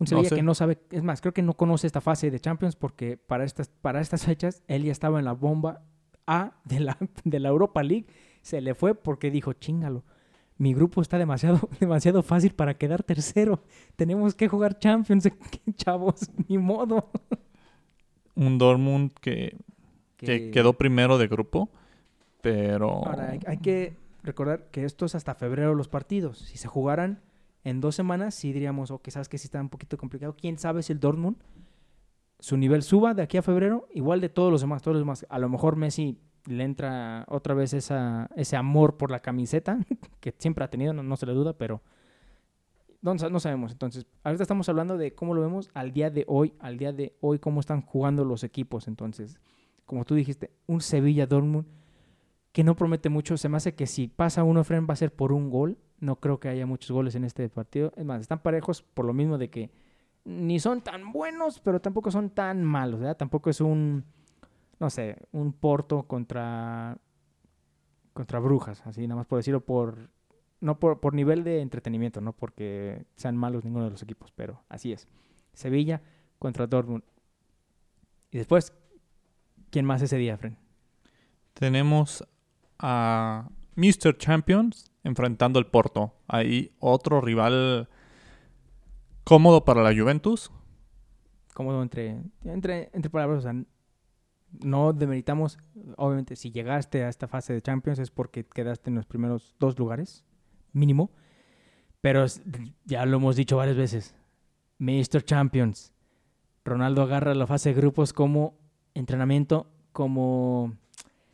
Speaker 1: Un Sevilla
Speaker 2: sé.
Speaker 1: que no sabe, es más, creo que no conoce esta fase de Champions porque para estas, para estas fechas él ya estaba en la bomba A de la, de la Europa League. Se le fue porque dijo, chingalo, mi grupo está demasiado, demasiado fácil para quedar tercero. Tenemos que jugar Champions, chavos, ni modo.
Speaker 2: Un Dortmund que, que quedó primero de grupo, pero...
Speaker 1: Ahora, hay, hay que recordar que esto es hasta febrero los partidos. Si se jugaran en dos semanas, sí diríamos, o que sabes que sí está un poquito complicado. ¿Quién sabe si el Dortmund, su nivel suba de aquí a febrero? Igual de todos los demás, todos los demás. A lo mejor Messi le entra otra vez ese amor por la camiseta, que siempre ha tenido, no, no se le duda, pero no, no sabemos. Entonces, ahorita estamos hablando de cómo lo vemos al día de hoy, al día de hoy, cómo están jugando los equipos. Entonces, como tú dijiste, un Sevilla-Dortmund que no promete mucho. Se me hace que si pasa uno, Fren, va a ser por un gol. No creo que haya muchos goles en este partido. Es más, están parejos por lo mismo de que ni son tan buenos, pero tampoco son tan malos. Tampoco es un, no sé, un Porto contra contra Brujas, así nada más por decirlo por no por, por nivel de entretenimiento, no porque sean malos ninguno de los equipos, pero así es. Sevilla contra Dortmund. Y después, ¿quién más ese día, Fren?
Speaker 2: Tenemos a Mr. Champions enfrentando al Porto. Ahí otro rival cómodo para la Juventus.
Speaker 1: cómodo entre, entre, entre palabras. O sea, no demeritamos, obviamente, si llegaste a esta fase de Champions es porque quedaste en los primeros dos lugares, mínimo. Pero ya lo hemos dicho varias veces. Mr. Champions. Ronaldo agarra la fase grupos como entrenamiento, como,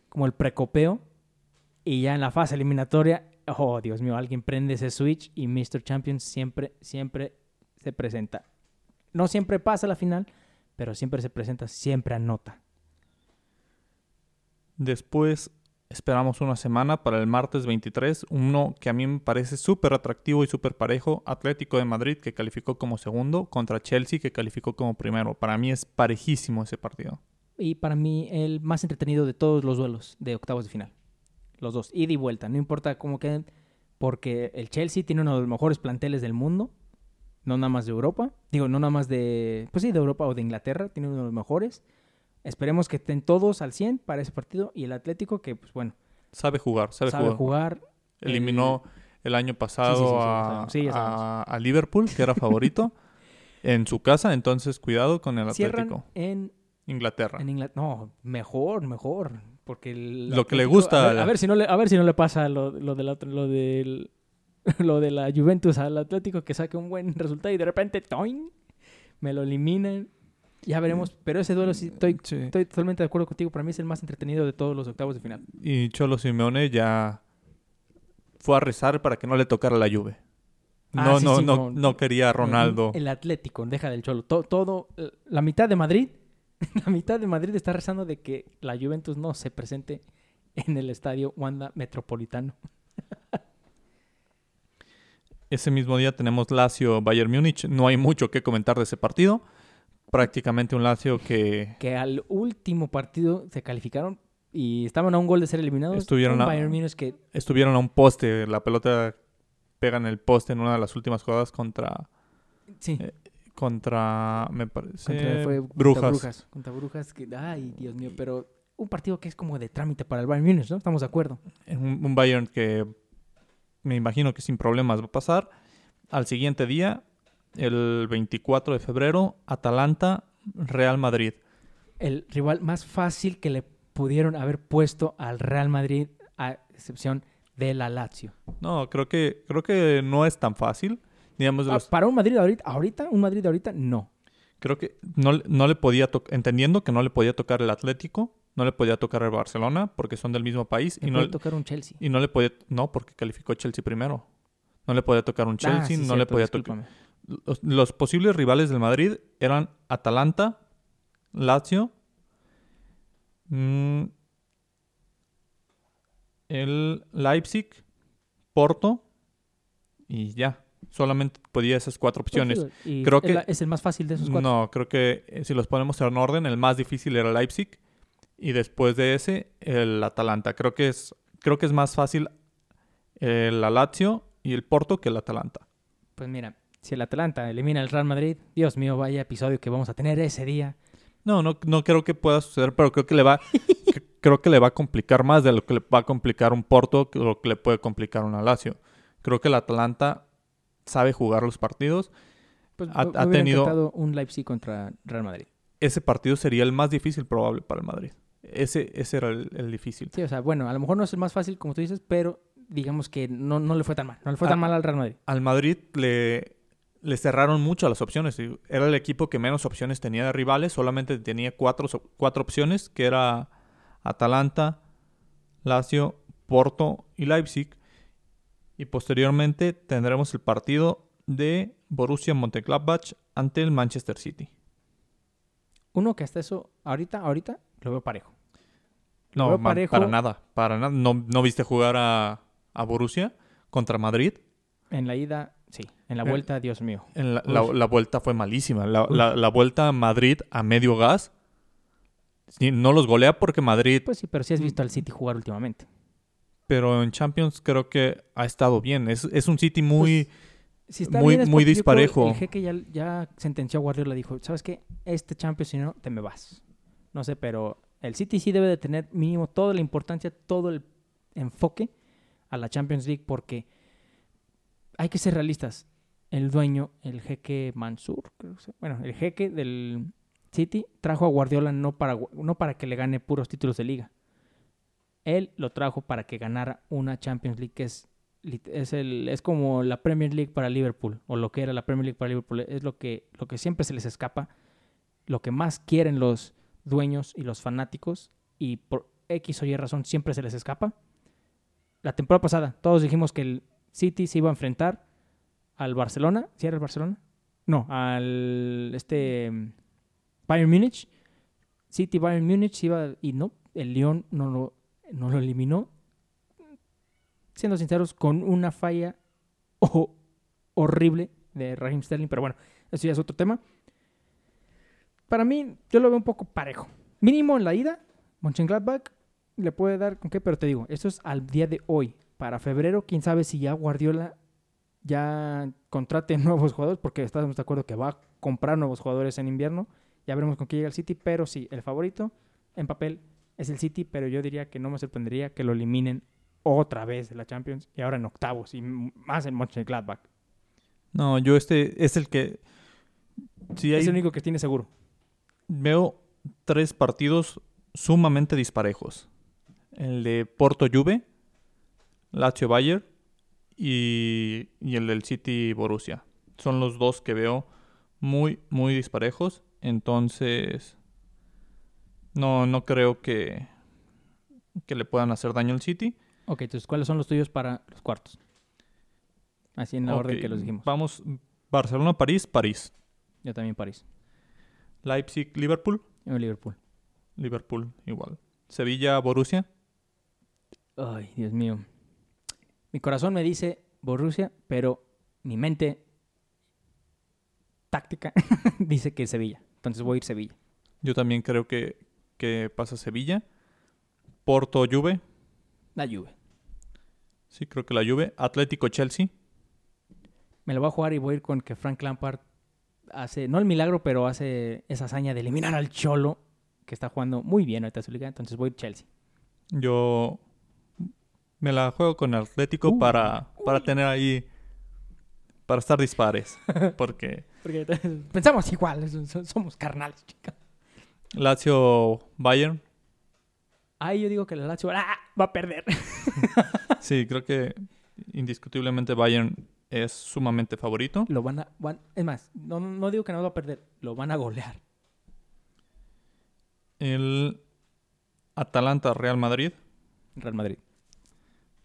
Speaker 1: como el precopeo. Y ya en la fase eliminatoria, oh Dios mío, alguien prende ese switch y Mr. Champions siempre, siempre se presenta. No siempre pasa la final, pero siempre se presenta, siempre anota.
Speaker 2: Después esperamos una semana para el martes 23, uno que a mí me parece súper atractivo y súper parejo, Atlético de Madrid que calificó como segundo contra Chelsea que calificó como primero. Para mí es parejísimo ese partido.
Speaker 1: Y para mí el más entretenido de todos los duelos de octavos de final. Los dos, ida y vuelta, no importa cómo queden, porque el Chelsea tiene uno de los mejores planteles del mundo, no nada más de Europa, digo, no nada más de, pues sí, de Europa o de Inglaterra, tiene uno de los mejores. Esperemos que estén todos al 100 para ese partido y el Atlético que, pues bueno,
Speaker 2: Sabe jugar, sabe,
Speaker 1: sabe
Speaker 2: jugar.
Speaker 1: jugar.
Speaker 2: Eliminó el año pasado
Speaker 1: sí, sí, sí,
Speaker 2: a, Liverpool, que era favorito, en su casa, entonces cuidado con el
Speaker 1: Cierran
Speaker 2: Atlético.
Speaker 1: en,
Speaker 2: Inglaterra.
Speaker 1: en. No, mejor, mejor. Porque el
Speaker 2: Lo que le gusta
Speaker 1: A ver,
Speaker 2: la-
Speaker 1: a ver si no le, a ver si no le pasa lo, lo, del otro- lo, del, lo de la Juventus al Atlético que saque un buen resultado y de repente ¡toing! me lo eliminan. Ya veremos. Pero ese duelo sí estoy,
Speaker 2: Sí.
Speaker 1: estoy totalmente de acuerdo contigo. Para mí es el más entretenido de todos los octavos de final.
Speaker 2: Y Cholo Simeone ya fue a rezar para que no le tocara la lluvia.
Speaker 1: Ah,
Speaker 2: No,
Speaker 1: sí,
Speaker 2: no,
Speaker 1: sí,
Speaker 2: no,
Speaker 1: no.
Speaker 2: no quería a Ronaldo.
Speaker 1: El Atlético, deja del Cholo. To- todo, eh, la mitad de Madrid, la mitad de Madrid está rezando de que la Juventus no se presente en el estadio Wanda Metropolitano.
Speaker 2: Ese mismo día tenemos Lazio Bayern Múnich. No hay mucho que comentar de ese partido. Prácticamente un Lazio que
Speaker 1: Que al último partido se calificaron y estaban a un gol de ser eliminados.
Speaker 2: Estuvieron
Speaker 1: Un
Speaker 2: a-
Speaker 1: Bayern Múnich que
Speaker 2: estuvieron a un poste. La pelota pega en el poste en una de las últimas jugadas contra
Speaker 1: sí,
Speaker 2: Eh, contra me parece
Speaker 1: contra, fue contra
Speaker 2: Brujas.
Speaker 1: Contra Brujas que ay, Dios mío, pero un partido que es como de trámite para el Bayern Múnich, ¿no? Estamos de acuerdo.
Speaker 2: Un, un Bayern que me imagino que sin problemas va a pasar. Al siguiente día, el 24 de febrero, Atalanta Real Madrid.
Speaker 1: el rival más fácil que le pudieron haber puesto al Real Madrid, a excepción de la Lazio.
Speaker 2: No, creo que creo que no es tan fácil. Digamos,
Speaker 1: Ah,
Speaker 2: los-
Speaker 1: Para un Madrid ahorita, ahorita, un Madrid ahorita, no.
Speaker 2: creo que no, le- no le podía tocar, entendiendo que no le podía tocar el Atlético, no le podía tocar el Barcelona porque son del mismo país
Speaker 1: Le
Speaker 2: y no,
Speaker 1: puede tocar un Chelsea.
Speaker 2: y no le podía, no, porque calificó Chelsea primero. No le podía tocar un
Speaker 1: Ah,
Speaker 2: Chelsea,
Speaker 1: sí,
Speaker 2: no le podía tocar. Los, los posibles rivales del Madrid eran Atalanta, Lazio, mm, el Leipzig, Porto y ya. Solamente podía esas cuatro opciones.
Speaker 1: Pues, y
Speaker 2: Creo
Speaker 1: es
Speaker 2: que-
Speaker 1: es el más fácil de esos cuatro.
Speaker 2: No, creo que eh, si los ponemos en orden, el más difícil era Leipzig y después de ese el Atalanta. Creo que es creo que es más fácil el Lazio y el Porto que el Atalanta.
Speaker 1: Pues mira, si el Atalanta elimina al Real Madrid, Dios mío, vaya episodio que vamos a tener ese día.
Speaker 2: No, no, no creo que pueda suceder, pero creo que le va, creo que le va a complicar más de lo que le va a complicar un Porto que lo que le puede complicar un Lazio. Creo que el Atalanta sabe jugar los partidos.
Speaker 1: Pues
Speaker 2: Ha- ha tenido-
Speaker 1: un Leipzig contra Real Madrid.
Speaker 2: Ese partido sería el más difícil probable para el Madrid. Ese, ese era el, el difícil.
Speaker 1: Sí, o sea, bueno, a lo mejor no es el más fácil, como tú dices, pero digamos que no, no le fue tan mal. No le fue tan mal al Real Madrid.
Speaker 2: Al Madrid le, le cerraron mucho las opciones. Era el equipo que menos opciones tenía de rivales. Solamente tenía cuatro, cuatro opciones, que era Atalanta, Lazio, Porto y Leipzig. Y posteriormente tendremos el partido de Borussia Mönchengladbach ante el Manchester City.
Speaker 1: Uno que hasta eso, ahorita, ahorita, lo veo parejo. Lo
Speaker 2: No,
Speaker 1: veo
Speaker 2: ma-
Speaker 1: parejo.
Speaker 2: para nada, para nada. ¿No, no viste jugar a, a Borussia contra Madrid?
Speaker 1: En la ida, sí. En la
Speaker 2: Eh,
Speaker 1: vuelta, Dios mío.
Speaker 2: En la, la-
Speaker 1: Uf.
Speaker 2: la vuelta fue malísima. La,
Speaker 1: Uf.
Speaker 2: la- la vuelta a Madrid a medio gas. sí, no los golea porque Madrid,
Speaker 1: Pues sí, pero sí has visto al City jugar últimamente.
Speaker 2: pero en Champions creo que ha estado bien. Es, es un City muy...
Speaker 1: Si está
Speaker 2: Muy-
Speaker 1: bien es
Speaker 2: muy disparejo.
Speaker 1: El jeque ya, ya sentenció a Guardiola, dijo, ¿sabes qué? Este Champions, si no, te me vas. No sé, pero el City sí debe de tener mínimo toda la importancia, todo el enfoque a la Champions League porque hay que ser realistas. El dueño, el jeque Mansur, creo que se- bueno, el jeque del City trajo a Guardiola no para, no para que le gane puros títulos de liga. Él lo trajo para que ganara una Champions League que es es el es como la Premier League para Liverpool o lo que era la Premier League para Liverpool es lo que lo que siempre se les escapa lo que más quieren los dueños y los fanáticos y por X o Y razón siempre se les escapa. La temporada pasada todos dijimos que el City se iba a enfrentar al Barcelona. ¿Sí era el Barcelona? No, al este Bayern Múnich. City Bayern Múnich iba y no, el Lyon no lo, no lo eliminó. Siendo sinceros, con una falla o- horrible de Raheem Sterling, pero bueno, eso ya es otro tema. Para mí, yo lo veo un poco parejo. Mínimo en la ida, Mönchengladbach le puede dar con qué, pero te digo, esto es al día de hoy. Para febrero, quién sabe si ya Guardiola ya contrate nuevos jugadores, porque estamos de acuerdo que va a comprar nuevos jugadores en invierno. Ya veremos con qué llega el City, pero sí, el favorito en papel es el City, pero yo diría que no me sorprendería que lo eliminen otra vez de la Champions y ahora en octavos y más en Mönchengladbach.
Speaker 2: No, yo este es el que... Si hay,
Speaker 1: Es el único que tiene seguro.
Speaker 2: veo tres partidos sumamente disparejos. El de Porto Juve, Lazio Bayern y, y el del City Borussia. Son los dos que veo muy, muy disparejos. Entonces, no, no creo que, que le puedan hacer daño al City.
Speaker 1: Ok, entonces, ¿cuáles son los tuyos para los cuartos? Así en la orden que los dijimos.
Speaker 2: Vamos, Barcelona, París, París.
Speaker 1: Yo también París.
Speaker 2: Leipzig, Liverpool,
Speaker 1: Yo Liverpool.
Speaker 2: Liverpool igual. Sevilla, Borussia.
Speaker 1: Ay, Dios mío. Mi corazón me dice Borussia, pero mi mente táctica dice que Sevilla. Entonces voy a ir Sevilla.
Speaker 2: Yo también creo que, que pasa Sevilla. Porto, Juve.
Speaker 1: La Juve.
Speaker 2: Sí, creo que la Juve. Atlético, Chelsea.
Speaker 1: Me lo voy a jugar y voy a ir con que Frank Lampard hace, no el milagro, pero hace esa hazaña de eliminar al Cholo, que está jugando muy bien ahorita su liga. Entonces voy a ir Chelsea.
Speaker 2: Yo me la juego con Atlético
Speaker 1: Uh,
Speaker 2: para, para tener ahí... Para estar dispares. Porque
Speaker 1: Porque pensamos igual, so- so- somos carnales, chicas.
Speaker 2: Lazio, Bayern.
Speaker 1: Ahí yo digo que el Lazio ¡ah! va a perder.
Speaker 2: Sí, creo que indiscutiblemente Bayern es sumamente favorito.
Speaker 1: Lo van a. van- es más, no, no digo que no va a perder, lo van a golear.
Speaker 2: El Atalanta, Real Madrid.
Speaker 1: Real Madrid.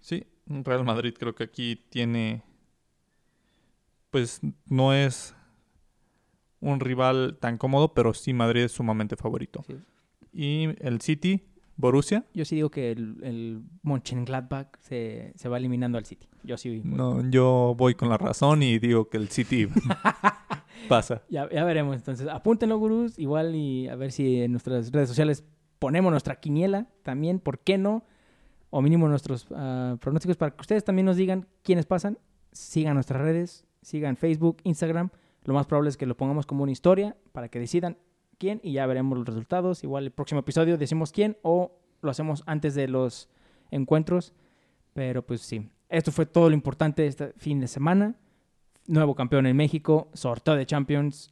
Speaker 2: Sí, Real Madrid creo que aquí tiene, pues no es un rival tan cómodo, pero sí Madrid es sumamente favorito.
Speaker 1: Sí.
Speaker 2: Y el City, Borussia,
Speaker 1: Yo sí digo que el, el Mönchengladbach se, se va eliminando al City. Yo sí. voy.
Speaker 2: no, yo voy con la razón y digo que el City pasa.
Speaker 1: Ya, ya veremos. Entonces, apúntenlo, gurús. Igual y a ver si en nuestras redes sociales ponemos nuestra quiniela también. ¿Por qué no? O mínimo nuestros ah, pronósticos para que ustedes también nos digan quiénes pasan. Sigan nuestras redes. Sigan Facebook, Instagram. Lo más probable es que lo pongamos como una historia para que decidan quién y ya veremos los resultados. Igual el próximo episodio decimos quién o lo hacemos antes de los encuentros. Pero pues sí, esto fue todo lo importante este fin de semana. Nuevo campeón en México, sorteo de Champions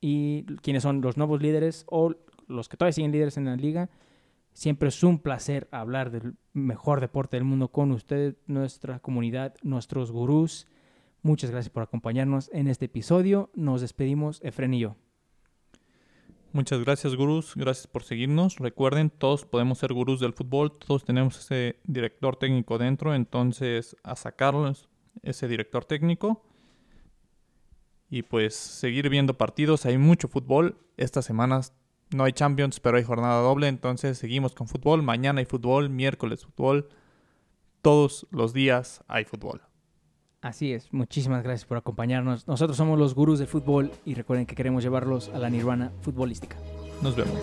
Speaker 1: y quiénes son los nuevos líderes o los que todavía siguen líderes en la liga. Siempre es un placer hablar del mejor deporte del mundo con ustedes, nuestra comunidad, nuestros gurús. Muchas gracias por acompañarnos en este episodio. Nos despedimos, Efren y yo.
Speaker 2: Muchas gracias, gurús. Gracias por seguirnos. Recuerden, todos podemos ser gurús del fútbol. Todos tenemos ese director técnico dentro. Entonces, a sacarlos ese director técnico. Y pues seguir viendo partidos. Hay mucho fútbol. Estas semanas no hay Champions, pero hay jornada doble. Entonces, seguimos con fútbol. Mañana hay fútbol. Miércoles fútbol. Todos los días hay fútbol.
Speaker 1: Así es, muchísimas gracias por acompañarnos. Nosotros somos los gurús del fútbol y recuerden que queremos llevarlos a la nirvana futbolística.
Speaker 2: Nos vemos.